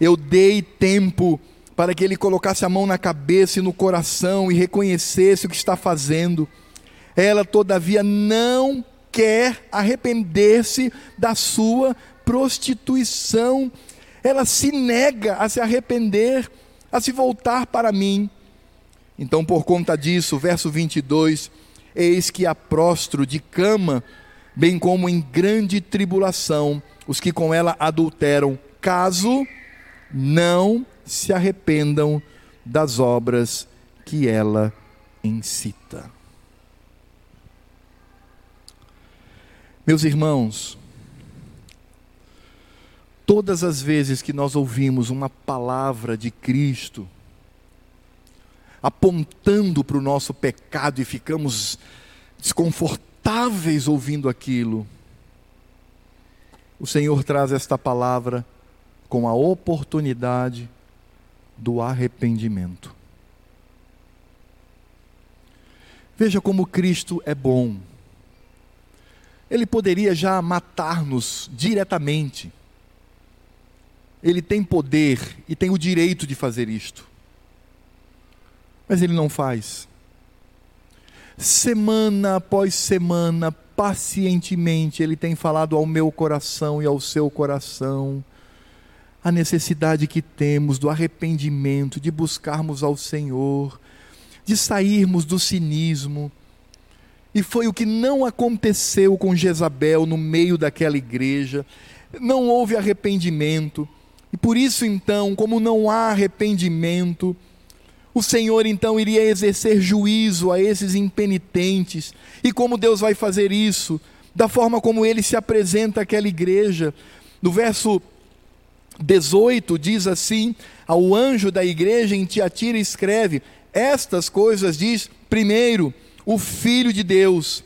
Eu dei tempo para que ele colocasse a mão na cabeça e no coração e reconhecesse o que está fazendo. Ela, todavia, não quer arrepender-se da sua prostituição ela se nega a se arrepender, a se voltar para mim. Então, por conta disso, verso 22, eis que a prostro de cama, bem como em grande tribulação, os que com ela adulteram, caso não se arrependam das obras que ela incita. Meus irmãos, Todas as vezes que nós ouvimos uma palavra de Cristo, apontando para o nosso pecado e ficamos desconfortáveis ouvindo aquilo, o Senhor traz esta palavra com a oportunidade do arrependimento. Veja como Cristo é bom. Ele poderia já matar-nos diretamente. Ele tem poder e tem o direito de fazer isto. Mas ele não faz. Semana após semana, pacientemente, ele tem falado ao meu coração e ao seu coração a necessidade que temos do arrependimento, de buscarmos ao Senhor, de sairmos do cinismo. E foi o que não aconteceu com Jezabel no meio daquela igreja. Não houve arrependimento. E por isso, então, como não há arrependimento, o Senhor então iria exercer juízo a esses impenitentes. E como Deus vai fazer isso? Da forma como ele se apresenta àquela igreja. No verso 18 diz assim: Ao anjo da igreja em Tiatira escreve: Estas coisas diz, primeiro, o Filho de Deus,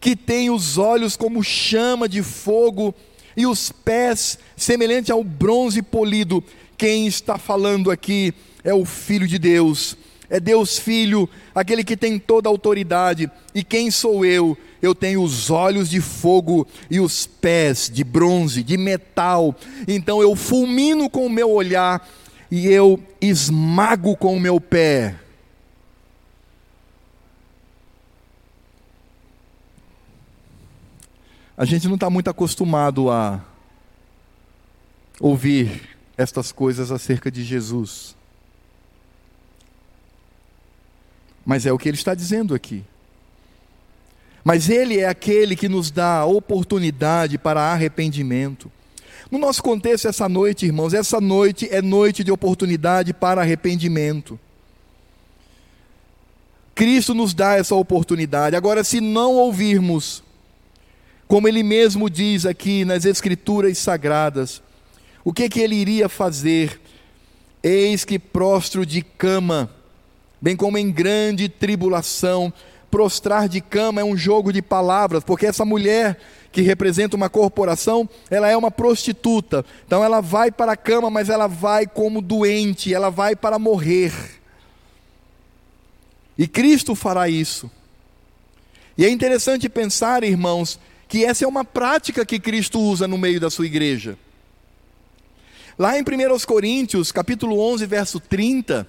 que tem os olhos como chama de fogo e os pés semelhante ao bronze polido. Quem está falando aqui é o Filho de Deus, é Deus Filho, aquele que tem toda a autoridade. E quem sou eu? Eu tenho os olhos de fogo e os pés de bronze, de metal. Então eu fulmino com o meu olhar e eu esmago com o meu pé. A gente não está muito acostumado a ouvir estas coisas acerca de Jesus. Mas é o que ele está dizendo aqui. Mas ele é aquele que nos dá oportunidade para arrependimento. No nosso contexto, essa noite, irmãos, essa noite é noite de oportunidade para arrependimento. Cristo nos dá essa oportunidade. Agora, se não ouvirmos, como ele mesmo diz aqui nas Escrituras Sagradas, o que, que ele iria fazer? Eis que prostro de cama, bem como em grande tribulação. Prostrar de cama é um jogo de palavras, porque essa mulher que representa uma corporação, ela é uma prostituta. Então ela vai para a cama, mas ela vai como doente, ela vai para morrer. E Cristo fará isso. E é interessante pensar, irmãos, que essa é uma prática que Cristo usa no meio da sua igreja. Lá em 1 Coríntios, capítulo 11, verso 30,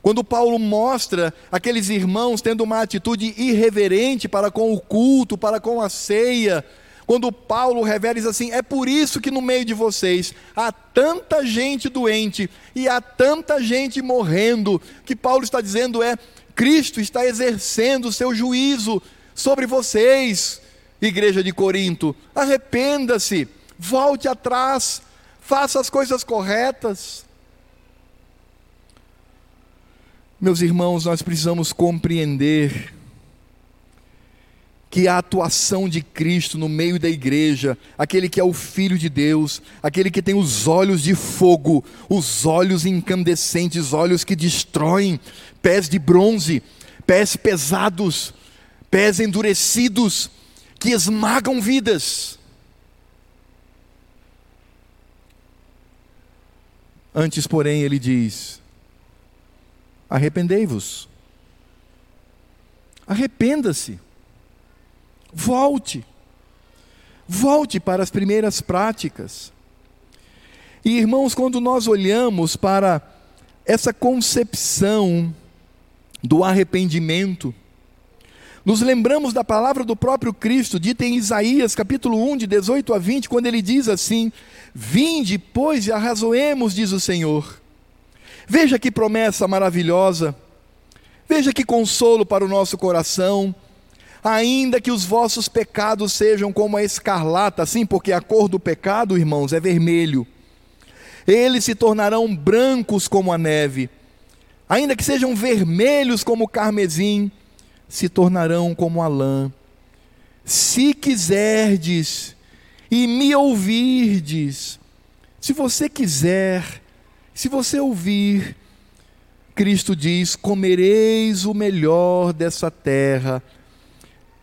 quando Paulo mostra aqueles irmãos tendo uma atitude irreverente para com o culto, para com a ceia, quando Paulo revela assim: é por isso que no meio de vocês há tanta gente doente e há tanta gente morrendo, que Paulo está dizendo é: Cristo está exercendo o seu juízo sobre vocês, igreja de Corinto, arrependa-se, volte atrás, faça as coisas corretas. Meus irmãos, nós precisamos compreender que a atuação de Cristo no meio da igreja, aquele que é o Filho de Deus, aquele que tem os olhos de fogo, os olhos incandescentes, olhos que destroem, pés de bronze, pés pesados, pés endurecidos, que esmagam vidas. Antes, porém, ele diz: arrependei-vos, arrependa-se, volte, volte para as primeiras práticas. E irmãos, quando nós olhamos para essa concepção do arrependimento, nos lembramos da palavra do próprio Cristo, dita em Isaías, capítulo 1, de 18 a 20, quando ele diz assim: Vinde, pois, e arrazoemos, diz o Senhor. Veja que promessa maravilhosa, veja que consolo para o nosso coração. Ainda que os vossos pecados sejam como a escarlata, sim, porque a cor do pecado, irmãos, é vermelho. Eles se tornarão brancos como a neve. Ainda que sejam vermelhos como o carmesim, se tornarão como a lã. Se quiserdes e me ouvirdes. Se você quiser, se você ouvir, Cristo diz: comereis o melhor dessa terra.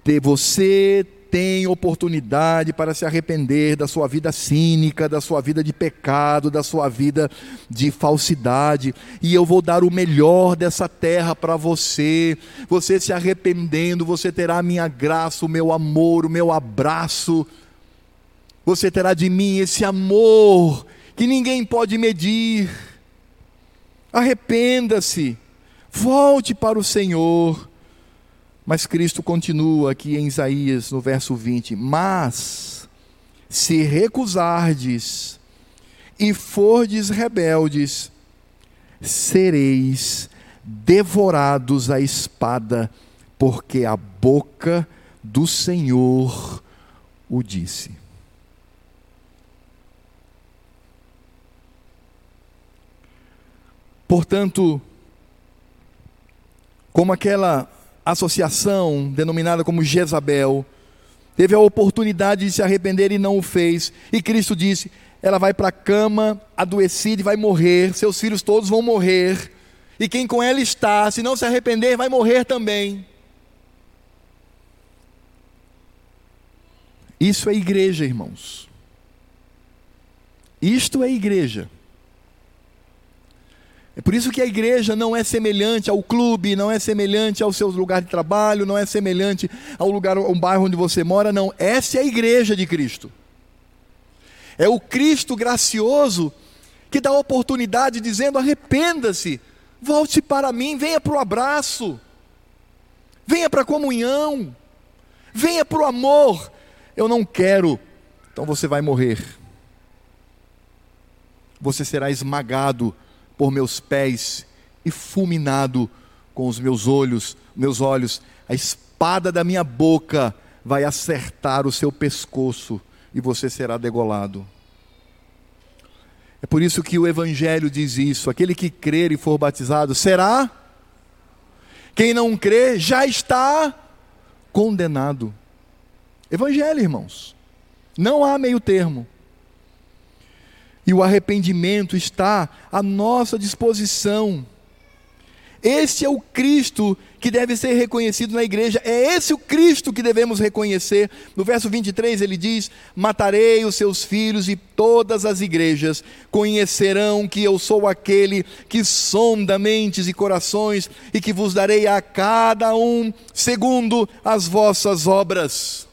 De você tem oportunidade para se arrepender da sua vida cínica, da sua vida de pecado, da sua vida de falsidade, e eu vou dar o melhor dessa terra para você. Você se arrependendo, você terá a minha graça, o meu amor, o meu abraço. Você terá de mim esse amor que ninguém pode medir. Arrependa-se, volte para o Senhor mas Cristo continua aqui em Isaías, no verso 20: Mas se recusardes e fordes rebeldes, sereis devorados à espada, porque a boca do Senhor o disse. Portanto, como aquela associação denominada como Jezabel, teve a oportunidade de se arrepender e não o fez. E Cristo disse: ela vai para a cama, adoecida e vai morrer, seus filhos todos vão morrer. E quem com ela está, se não se arrepender, vai morrer também. Isso é igreja, irmãos. Isto é igreja. É por isso que a igreja não é semelhante ao clube, não é semelhante ao seu lugar de trabalho, não é semelhante ao lugar, ao bairro onde você mora, não. Essa é a igreja de Cristo. É o Cristo gracioso que dá oportunidade dizendo: arrependa-se, volte para mim, venha para o abraço, venha para a comunhão, venha para o amor. Eu não quero, então você vai morrer. Você será esmagado por meus pés e fulminado com os meus olhos, meus olhos, a espada da minha boca vai acertar o seu pescoço e você será degolado. É por isso que o Evangelho diz isso: aquele que crer e for batizado será, quem não crê já está condenado. Evangelho, irmãos, não há meio termo. E o arrependimento está à nossa disposição. Este é o Cristo que deve ser reconhecido na igreja, é esse o Cristo que devemos reconhecer. No verso 23 ele diz: Matarei os seus filhos e todas as igrejas conhecerão que eu sou aquele que sonda mentes e corações e que vos darei a cada um segundo as vossas obras.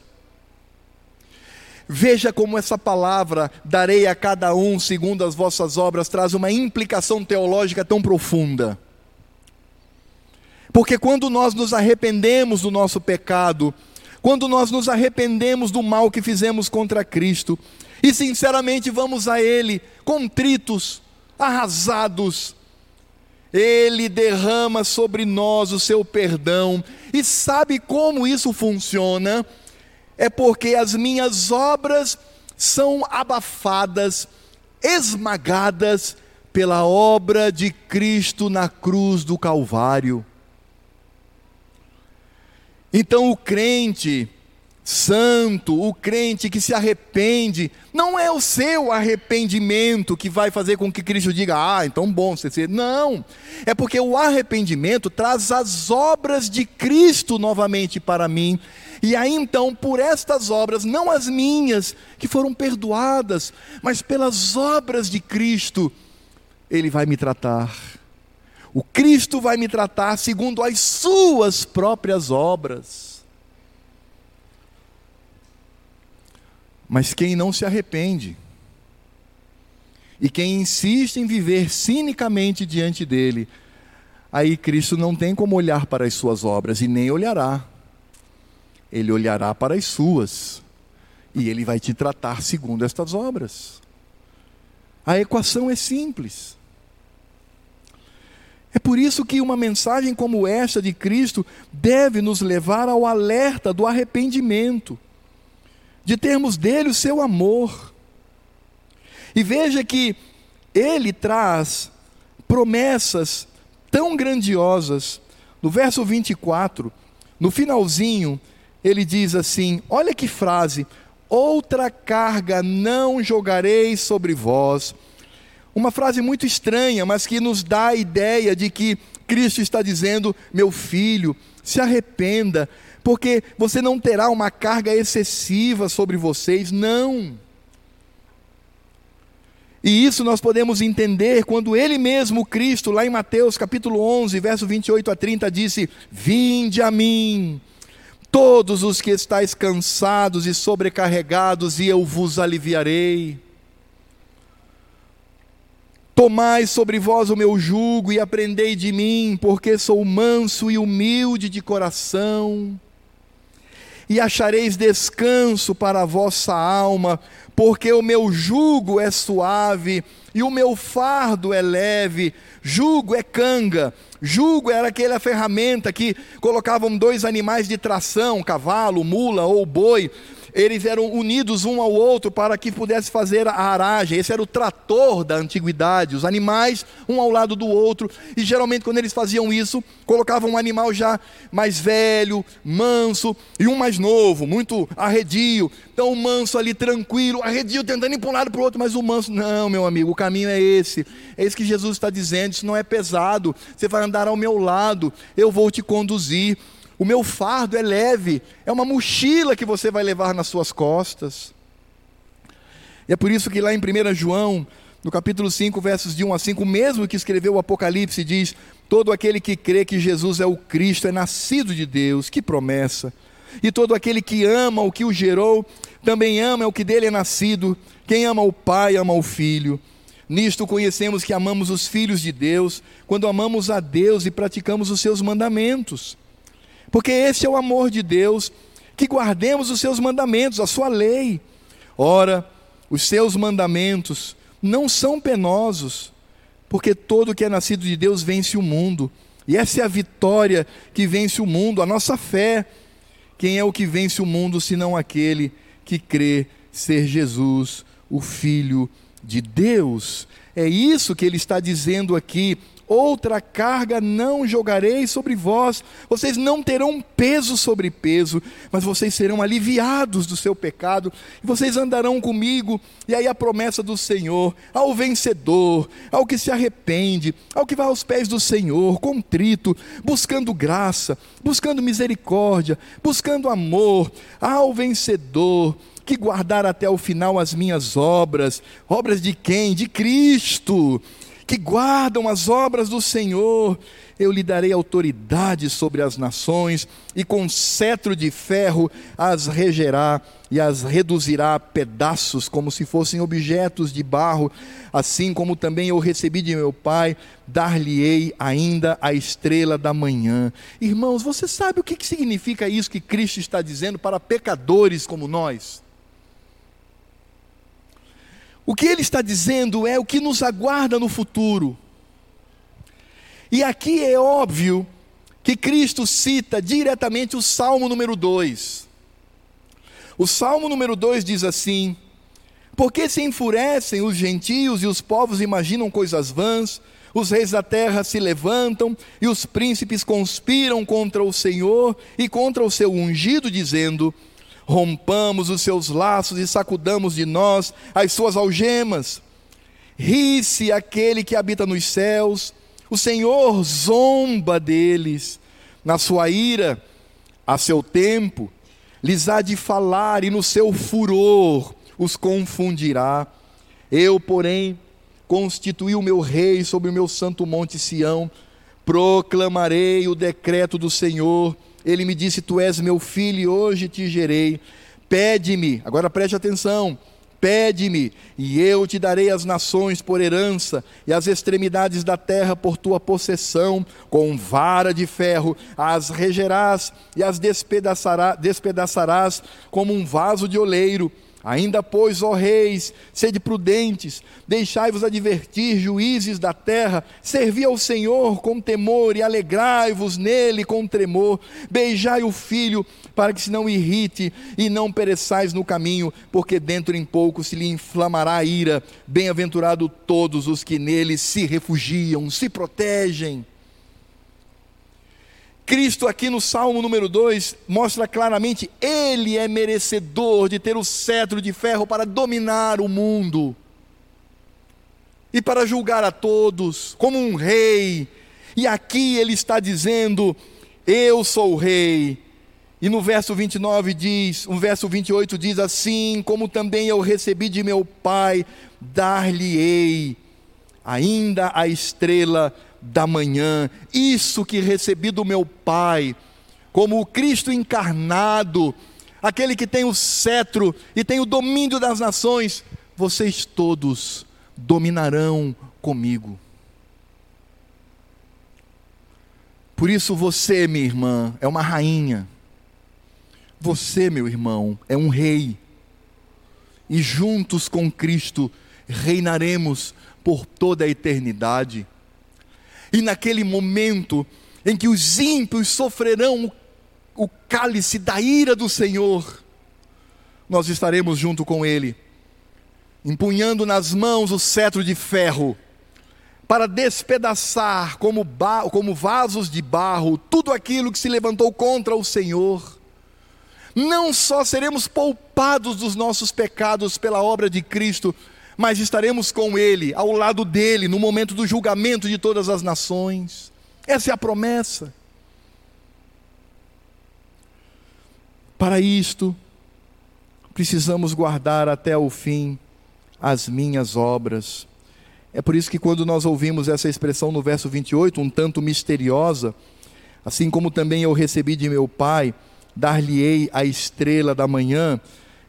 Veja como essa palavra, darei a cada um segundo as vossas obras, traz uma implicação teológica tão profunda. Porque quando nós nos arrependemos do nosso pecado, quando nós nos arrependemos do mal que fizemos contra Cristo, e sinceramente vamos a Ele contritos, arrasados, Ele derrama sobre nós o seu perdão, e sabe como isso funciona? É porque as minhas obras são abafadas, esmagadas pela obra de Cristo na cruz do Calvário. Então o crente santo, o crente que se arrepende, não é o seu arrependimento que vai fazer com que Cristo diga, ah, então bom você ser. Não, é porque o arrependimento traz as obras de Cristo novamente para mim e aí então, por estas obras, não as minhas, que foram perdoadas, mas pelas obras de Cristo, Ele vai me tratar. O Cristo vai me tratar segundo as suas próprias obras. Mas quem não se arrepende, e quem insiste em viver cinicamente diante dele, aí Cristo não tem como olhar para as suas obras e nem olhará ele olhará para as suas e ele vai te tratar segundo estas obras. A equação é simples. É por isso que uma mensagem como esta de Cristo deve nos levar ao alerta do arrependimento, de termos dele o seu amor. E veja que ele traz promessas tão grandiosas. No verso 24, no finalzinho, ele diz assim: olha que frase, outra carga não jogarei sobre vós. Uma frase muito estranha, mas que nos dá a ideia de que Cristo está dizendo: meu filho, se arrependa, porque você não terá uma carga excessiva sobre vocês, não. E isso nós podemos entender quando ele mesmo, Cristo, lá em Mateus capítulo 11, verso 28 a 30, disse: Vinde a mim, todos os que estáis cansados e sobrecarregados, e eu vos aliviarei. Tomai sobre vós o meu jugo e aprendei de mim, porque sou manso e humilde de coração. E achareis descanso para a vossa alma, porque o meu jugo é suave e o meu fardo é leve. Jugo é canga, jugo era aquela ferramenta que colocavam dois animais de tração, cavalo, mula ou boi, eles eram unidos um ao outro para que pudesse fazer a aragem. Esse era o trator da antiguidade, os animais um ao lado do outro. E geralmente, quando eles faziam isso, colocavam um animal já mais velho, manso, e um mais novo, muito arredio. Então, o manso ali tranquilo, arredio, tentando ir para um lado para o outro, mas o manso, não, meu amigo, o caminho é esse. É isso que Jesus está dizendo. Isso não é pesado. Você vai andar ao meu lado, eu vou te conduzir. O meu fardo é leve, é uma mochila que você vai levar nas suas costas. E é por isso que lá em 1 João, no capítulo 5, versos de 1 a 5, o mesmo que escreveu o Apocalipse, diz: Todo aquele que crê que Jesus é o Cristo é nascido de Deus, que promessa. E todo aquele que ama o que o gerou, também ama o que dele é nascido. Quem ama o Pai, ama o Filho. Nisto conhecemos que amamos os filhos de Deus, quando amamos a Deus e praticamos os seus mandamentos. Porque esse é o amor de Deus, que guardemos os seus mandamentos, a sua lei. Ora, os seus mandamentos não são penosos, porque todo que é nascido de Deus vence o mundo. E essa é a vitória que vence o mundo, a nossa fé. Quem é o que vence o mundo senão aquele que crê ser Jesus, o Filho de Deus? É isso que ele está dizendo aqui outra carga não jogarei sobre vós. Vocês não terão peso sobre peso, mas vocês serão aliviados do seu pecado, e vocês andarão comigo. E aí a promessa do Senhor ao vencedor, ao que se arrepende, ao que vai aos pés do Senhor, contrito, buscando graça, buscando misericórdia, buscando amor, ao vencedor que guardar até o final as minhas obras. Obras de quem? De Cristo que guardam as obras do Senhor. Eu lhe darei autoridade sobre as nações, e com cetro de ferro as regerá e as reduzirá a pedaços, como se fossem objetos de barro, assim como também eu recebi de meu Pai, dar-lhe-ei ainda a estrela da manhã. Irmãos, você sabe o que significa isso que Cristo está dizendo para pecadores como nós? O que ele está dizendo é o que nos aguarda no futuro. E aqui é óbvio que Cristo cita diretamente o Salmo número 2. O Salmo número 2 diz assim: Porque se enfurecem os gentios e os povos imaginam coisas vãs, os reis da terra se levantam e os príncipes conspiram contra o Senhor e contra o seu ungido, dizendo: rompamos os seus laços e sacudamos de nós as suas algemas. Ri-se aquele que habita nos céus, o Senhor zomba deles. Na sua ira, a seu tempo, lhes há de falar, e no seu furor os confundirá. Eu, porém, constituí o meu rei sobre o meu santo monte Sião, proclamarei o decreto do Senhor ele me disse: Tu és meu filho e hoje te gerei. Pede-me, agora preste atenção. Pede-me, e eu te darei as nações por herança, e as extremidades da terra por tua possessão, com vara de ferro as regerás e as despedaçarás, despedaçarás como um vaso de oleiro Ainda, pois, ó reis, sede prudentes, deixai-vos advertir, juízes da terra, servi ao Senhor com temor e alegrai-vos nele com tremor, beijai o filho, para que se não irrite e não pereçais no caminho, porque dentro em pouco se lhe inflamará a ira. Bem-aventurado todos os que nele se refugiam, se protegem. Cristo, aqui no Salmo número 2, mostra claramente: Ele é merecedor de ter o cetro de ferro para dominar o mundo e para julgar a todos, como um rei. E aqui ele está dizendo: Eu sou o rei. E no verso 29 diz, o verso 28 diz assim: Como também eu recebi de meu Pai, dar-lhe-ei ainda a estrela da manhã, isso que recebi do meu Pai, como o Cristo encarnado, aquele que tem o cetro e tem o domínio das nações, vocês todos dominarão comigo. Por isso você, minha irmã, é uma rainha. Você, meu irmão, é um rei. E juntos com Cristo reinaremos por toda a eternidade. E naquele momento em que os ímpios sofrerão o cálice da ira do Senhor, nós estaremos junto com Ele, empunhando nas mãos o cetro de ferro, para despedaçar como, como vasos de barro tudo aquilo que se levantou contra o Senhor. Não só seremos poupados dos nossos pecados pela obra de Cristo, mas estaremos com Ele, ao lado dele, no momento do julgamento de todas as nações. Essa é a promessa. Para isto, precisamos guardar até o fim as minhas obras. É por isso que, quando nós ouvimos essa expressão no verso 28, um tanto misteriosa, assim como também eu recebi de meu Pai, dar-lhe-ei a estrela da manhã,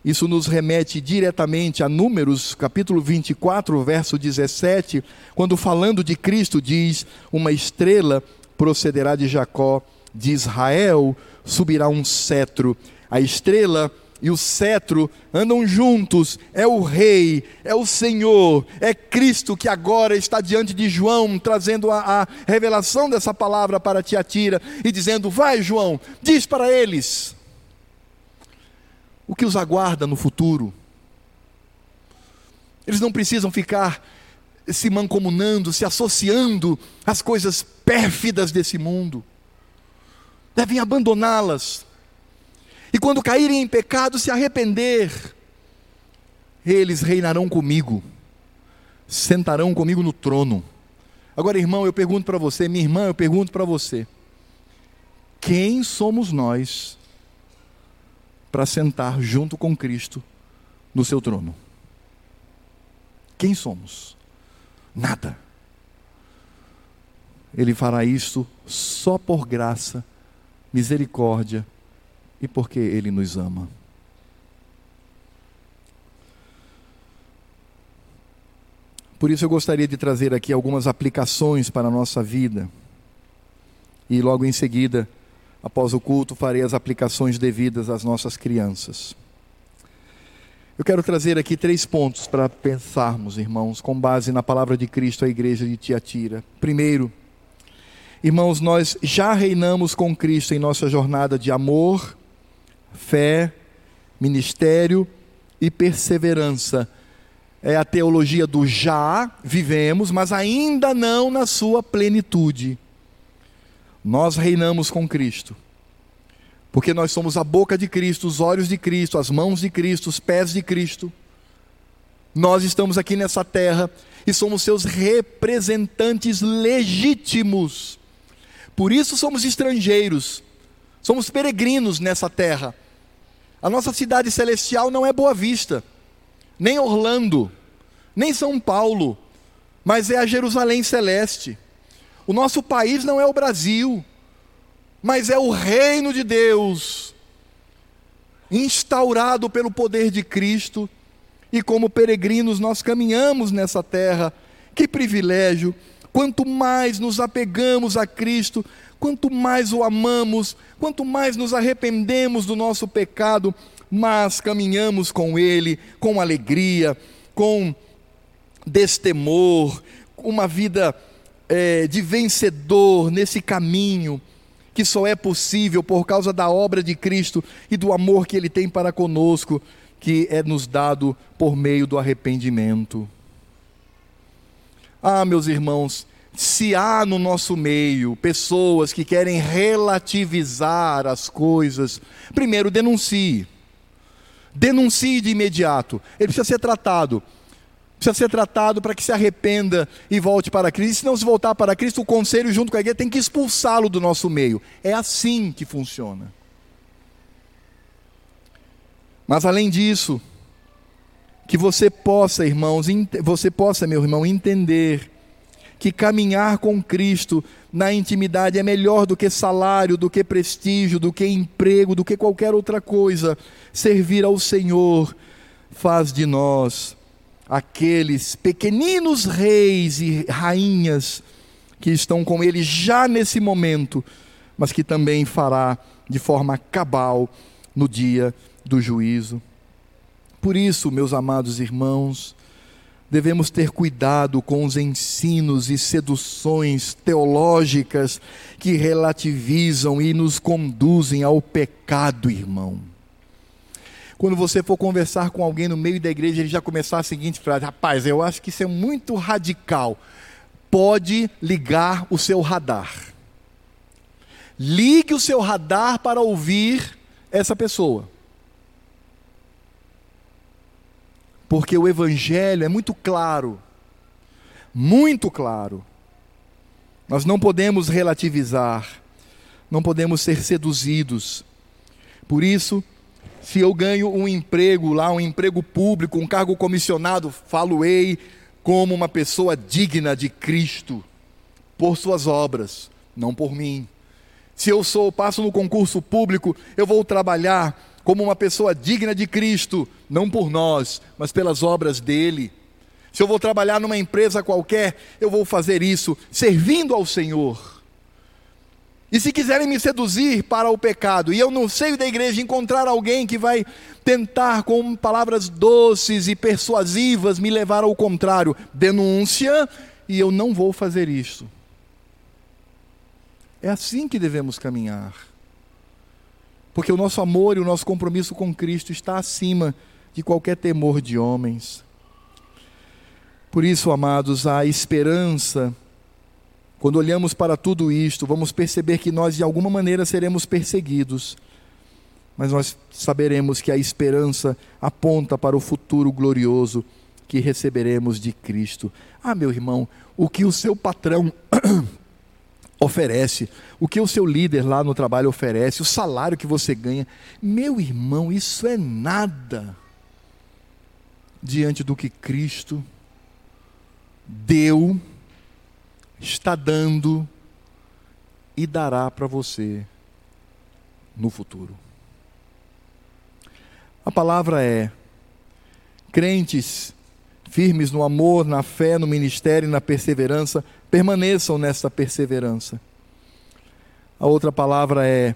isso nos remete diretamente a Números, capítulo 24, verso 17, quando falando de Cristo diz: Uma estrela procederá de Jacó, de Israel subirá um cetro. A estrela e o cetro andam juntos, é o Rei, é o Senhor, é Cristo que agora está diante de João, trazendo a, a revelação dessa palavra para Tiatira e dizendo: Vai, João, diz para eles o que os aguarda no futuro. Eles não precisam ficar se mancomunando, se associando às coisas pérfidas desse mundo. Devem abandoná-las. E quando caírem em pecado, se arrepender. Eles reinarão comigo, sentarão comigo no trono. Agora, irmão, eu pergunto para você, minha irmã, eu pergunto para você: quem somos nós para sentar junto com Cristo no seu trono. Quem somos? Nada. Ele fará isso só por graça, misericórdia e porque Ele nos ama. Por isso eu gostaria de trazer aqui algumas aplicações para a nossa vida. E logo em seguida Após o culto, farei as aplicações devidas às nossas crianças. Eu quero trazer aqui três pontos para pensarmos, irmãos, com base na palavra de Cristo à igreja de Tiatira. Primeiro, irmãos, nós já reinamos com Cristo em nossa jornada de amor, fé, ministério e perseverança. É a teologia do já vivemos, mas ainda não na sua plenitude. Nós reinamos com Cristo. Porque nós somos a boca de Cristo, os olhos de Cristo, as mãos de Cristo, os pés de Cristo. Nós estamos aqui nessa terra e somos seus representantes legítimos. Por isso somos estrangeiros, somos peregrinos nessa terra. A nossa cidade celestial não é Boa Vista, nem Orlando, nem São Paulo, mas é a Jerusalém celeste. O nosso país não é o Brasil, mas é o reino de Deus, instaurado pelo poder de Cristo, e como peregrinos nós caminhamos nessa terra. Que privilégio! Quanto mais nos apegamos a Cristo, quanto mais o amamos, quanto mais nos arrependemos do nosso pecado, mas caminhamos com Ele com alegria, com destemor, uma vida é, de vencedor nesse caminho que só é possível por causa da obra de Cristo e do amor que Ele tem para conosco, que é nos dado por meio do arrependimento. Ah, meus irmãos, se há no nosso meio pessoas que querem relativizar as coisas, primeiro denuncie. Denuncie de imediato. Ele precisa ser tratado. Precisa ser tratado para que se arrependa e volte para Cristo. E se não se voltar para Cristo, o conselho junto com a igreja tem que expulsá-lo do nosso meio. É assim que funciona. Mas além disso, que você possa, irmãos, você possa, meu irmão, entender que caminhar com Cristo na intimidade é melhor do que salário, do que prestígio, do que emprego, do que qualquer outra coisa. Servir ao Senhor faz de nós aqueles pequeninos reis e rainhas que estão com Ele já nesse momento, mas que também fará de forma cabal no dia do juízo. Por isso, meus amados irmãos, devemos ter cuidado com os ensinos e seduções teológicas que relativizam e nos conduzem ao pecado, irmão. Quando você for conversar com alguém no meio da igreja, ele já começar a seguinte frase: Rapaz, eu acho que isso é muito radical. Pode ligar o seu radar. Ligue o seu radar para ouvir essa pessoa. porque o Evangelho é muito claro, muito claro. Nós não podemos relativizar, não podemos ser seduzidos. Por isso, se eu ganho um emprego lá, um emprego público, um cargo comissionado, falo-ei como uma pessoa digna de Cristo, por suas obras, não por mim. Se eu sou, passo no concurso público, eu vou trabalhar como uma pessoa digna de Cristo, não por nós, mas pelas obras dele. Se eu vou trabalhar numa empresa qualquer, eu vou fazer isso servindo ao Senhor. E se quiserem me seduzir para o pecado, e eu no seio da igreja encontrar alguém que vai tentar com palavras doces e persuasivas me levar ao contrário, denúncia, e eu não vou fazer isso. É assim que devemos caminhar porque o nosso amor e o nosso compromisso com Cristo está acima de qualquer temor de homens. Por isso, amados, a esperança, quando olhamos para tudo isto, vamos perceber que nós de alguma maneira seremos perseguidos, mas nós saberemos que a esperança aponta para o futuro glorioso que receberemos de Cristo. Ah, meu irmão, o que o seu patrão oferece, o que o seu líder lá no trabalho oferece, o salário que você ganha. Meu irmão, isso é nada diante do que Cristo deu, está dando e dará para você no futuro. A palavra é: crentes firmes no amor, na fé, no ministério e na perseverança, permaneçam nessa perseverança. A outra palavra é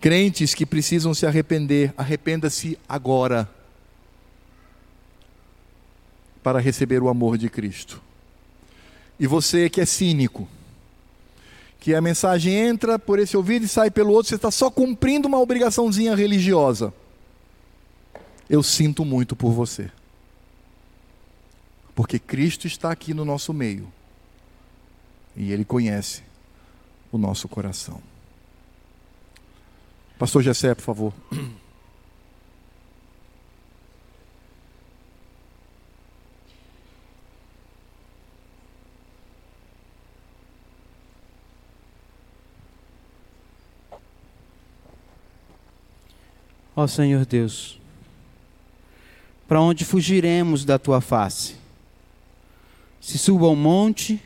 crentes que precisam se arrepender, arrependa-se agora para receber o amor de Cristo. E você que é cínico, que a mensagem entra por esse ouvido e sai pelo outro, você está só cumprindo uma obrigaçãozinha religiosa. Eu sinto muito por você. Porque Cristo está aqui no nosso meio. E Ele conhece o nosso coração. Pastor Gessé, por favor. Ó Senhor Deus, para onde fugiremos da tua face? Se suba ao monte,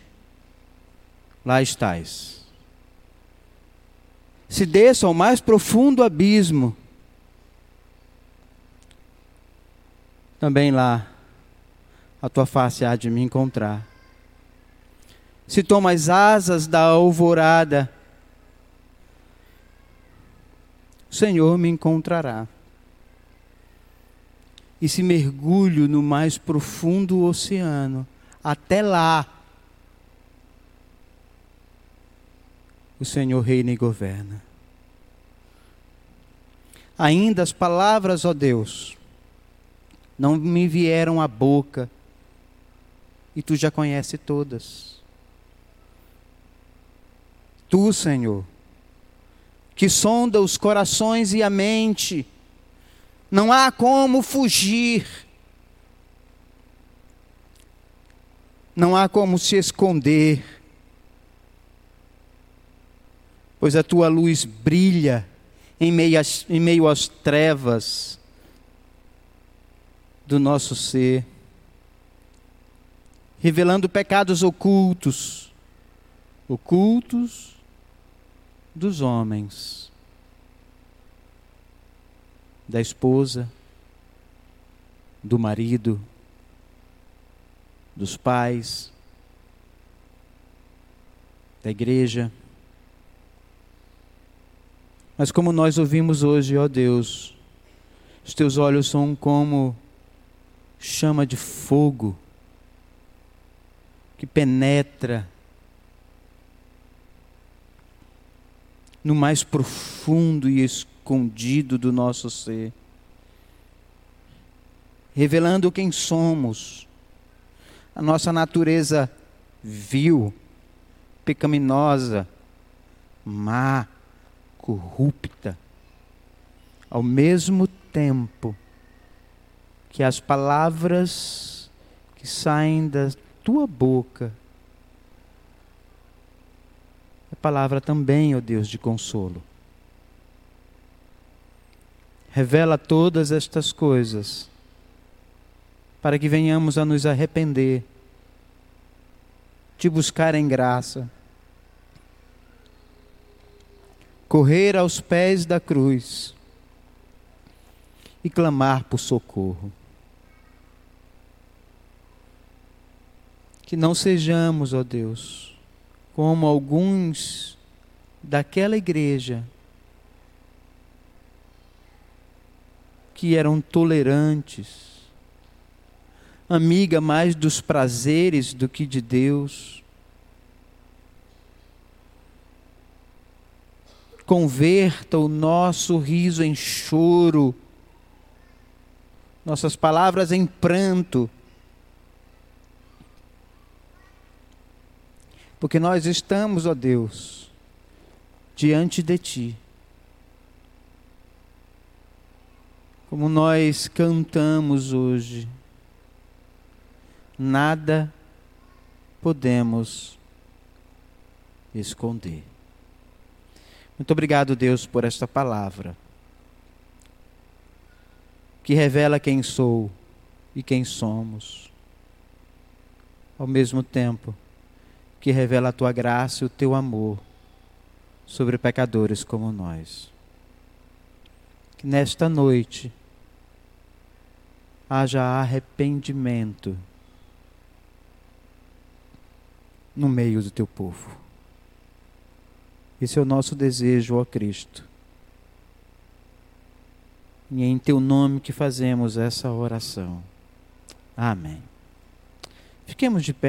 lá estás. Se desça ao mais profundo abismo, também lá a tua face há de me encontrar. Se tomo as asas da alvorada, o Senhor me encontrará. E se mergulho no mais profundo oceano, até lá o Senhor reina e governa. Ainda as palavras, ó Deus, não me vieram à boca, e tu já conhece todas. Tu, Senhor, que sonda os corações e a mente, não há como fugir, não há como se esconder, pois a tua luz brilha em meio às, em meio às trevas do nosso ser, revelando pecados ocultos, ocultos dos homens, da esposa, do marido, dos pais, da igreja. Mas como nós ouvimos hoje, ó Deus, os teus olhos são como chama de fogo que penetra no mais profundo e escondido do nosso ser, revelando quem somos, a nossa natureza vil, pecaminosa, má, corrupta, ao mesmo tempo que as palavras que saem da tua boca é palavra também, ó Deus, de consolo. Revela todas estas coisas para que venhamos a nos arrepender, te buscar em graça, correr aos pés da cruz e clamar por socorro. Que não sejamos, ó Deus, como alguns daquela igreja que eram tolerantes, amiga mais dos prazeres do que de Deus. Converta o nosso riso em choro, nossas palavras em pranto Porque nós estamos, ó Deus, diante de Ti. Como nós cantamos hoje, nada podemos esconder. Muito obrigado, Deus, por esta palavra que revela quem sou e quem somos. Ao mesmo tempo, que revela a tua graça e o teu amor sobre pecadores como nós. Que nesta noite haja arrependimento no meio do teu povo. Esse é o nosso desejo, ó Cristo. E é em teu nome que fazemos essa oração. Amém. Fiquemos de pé.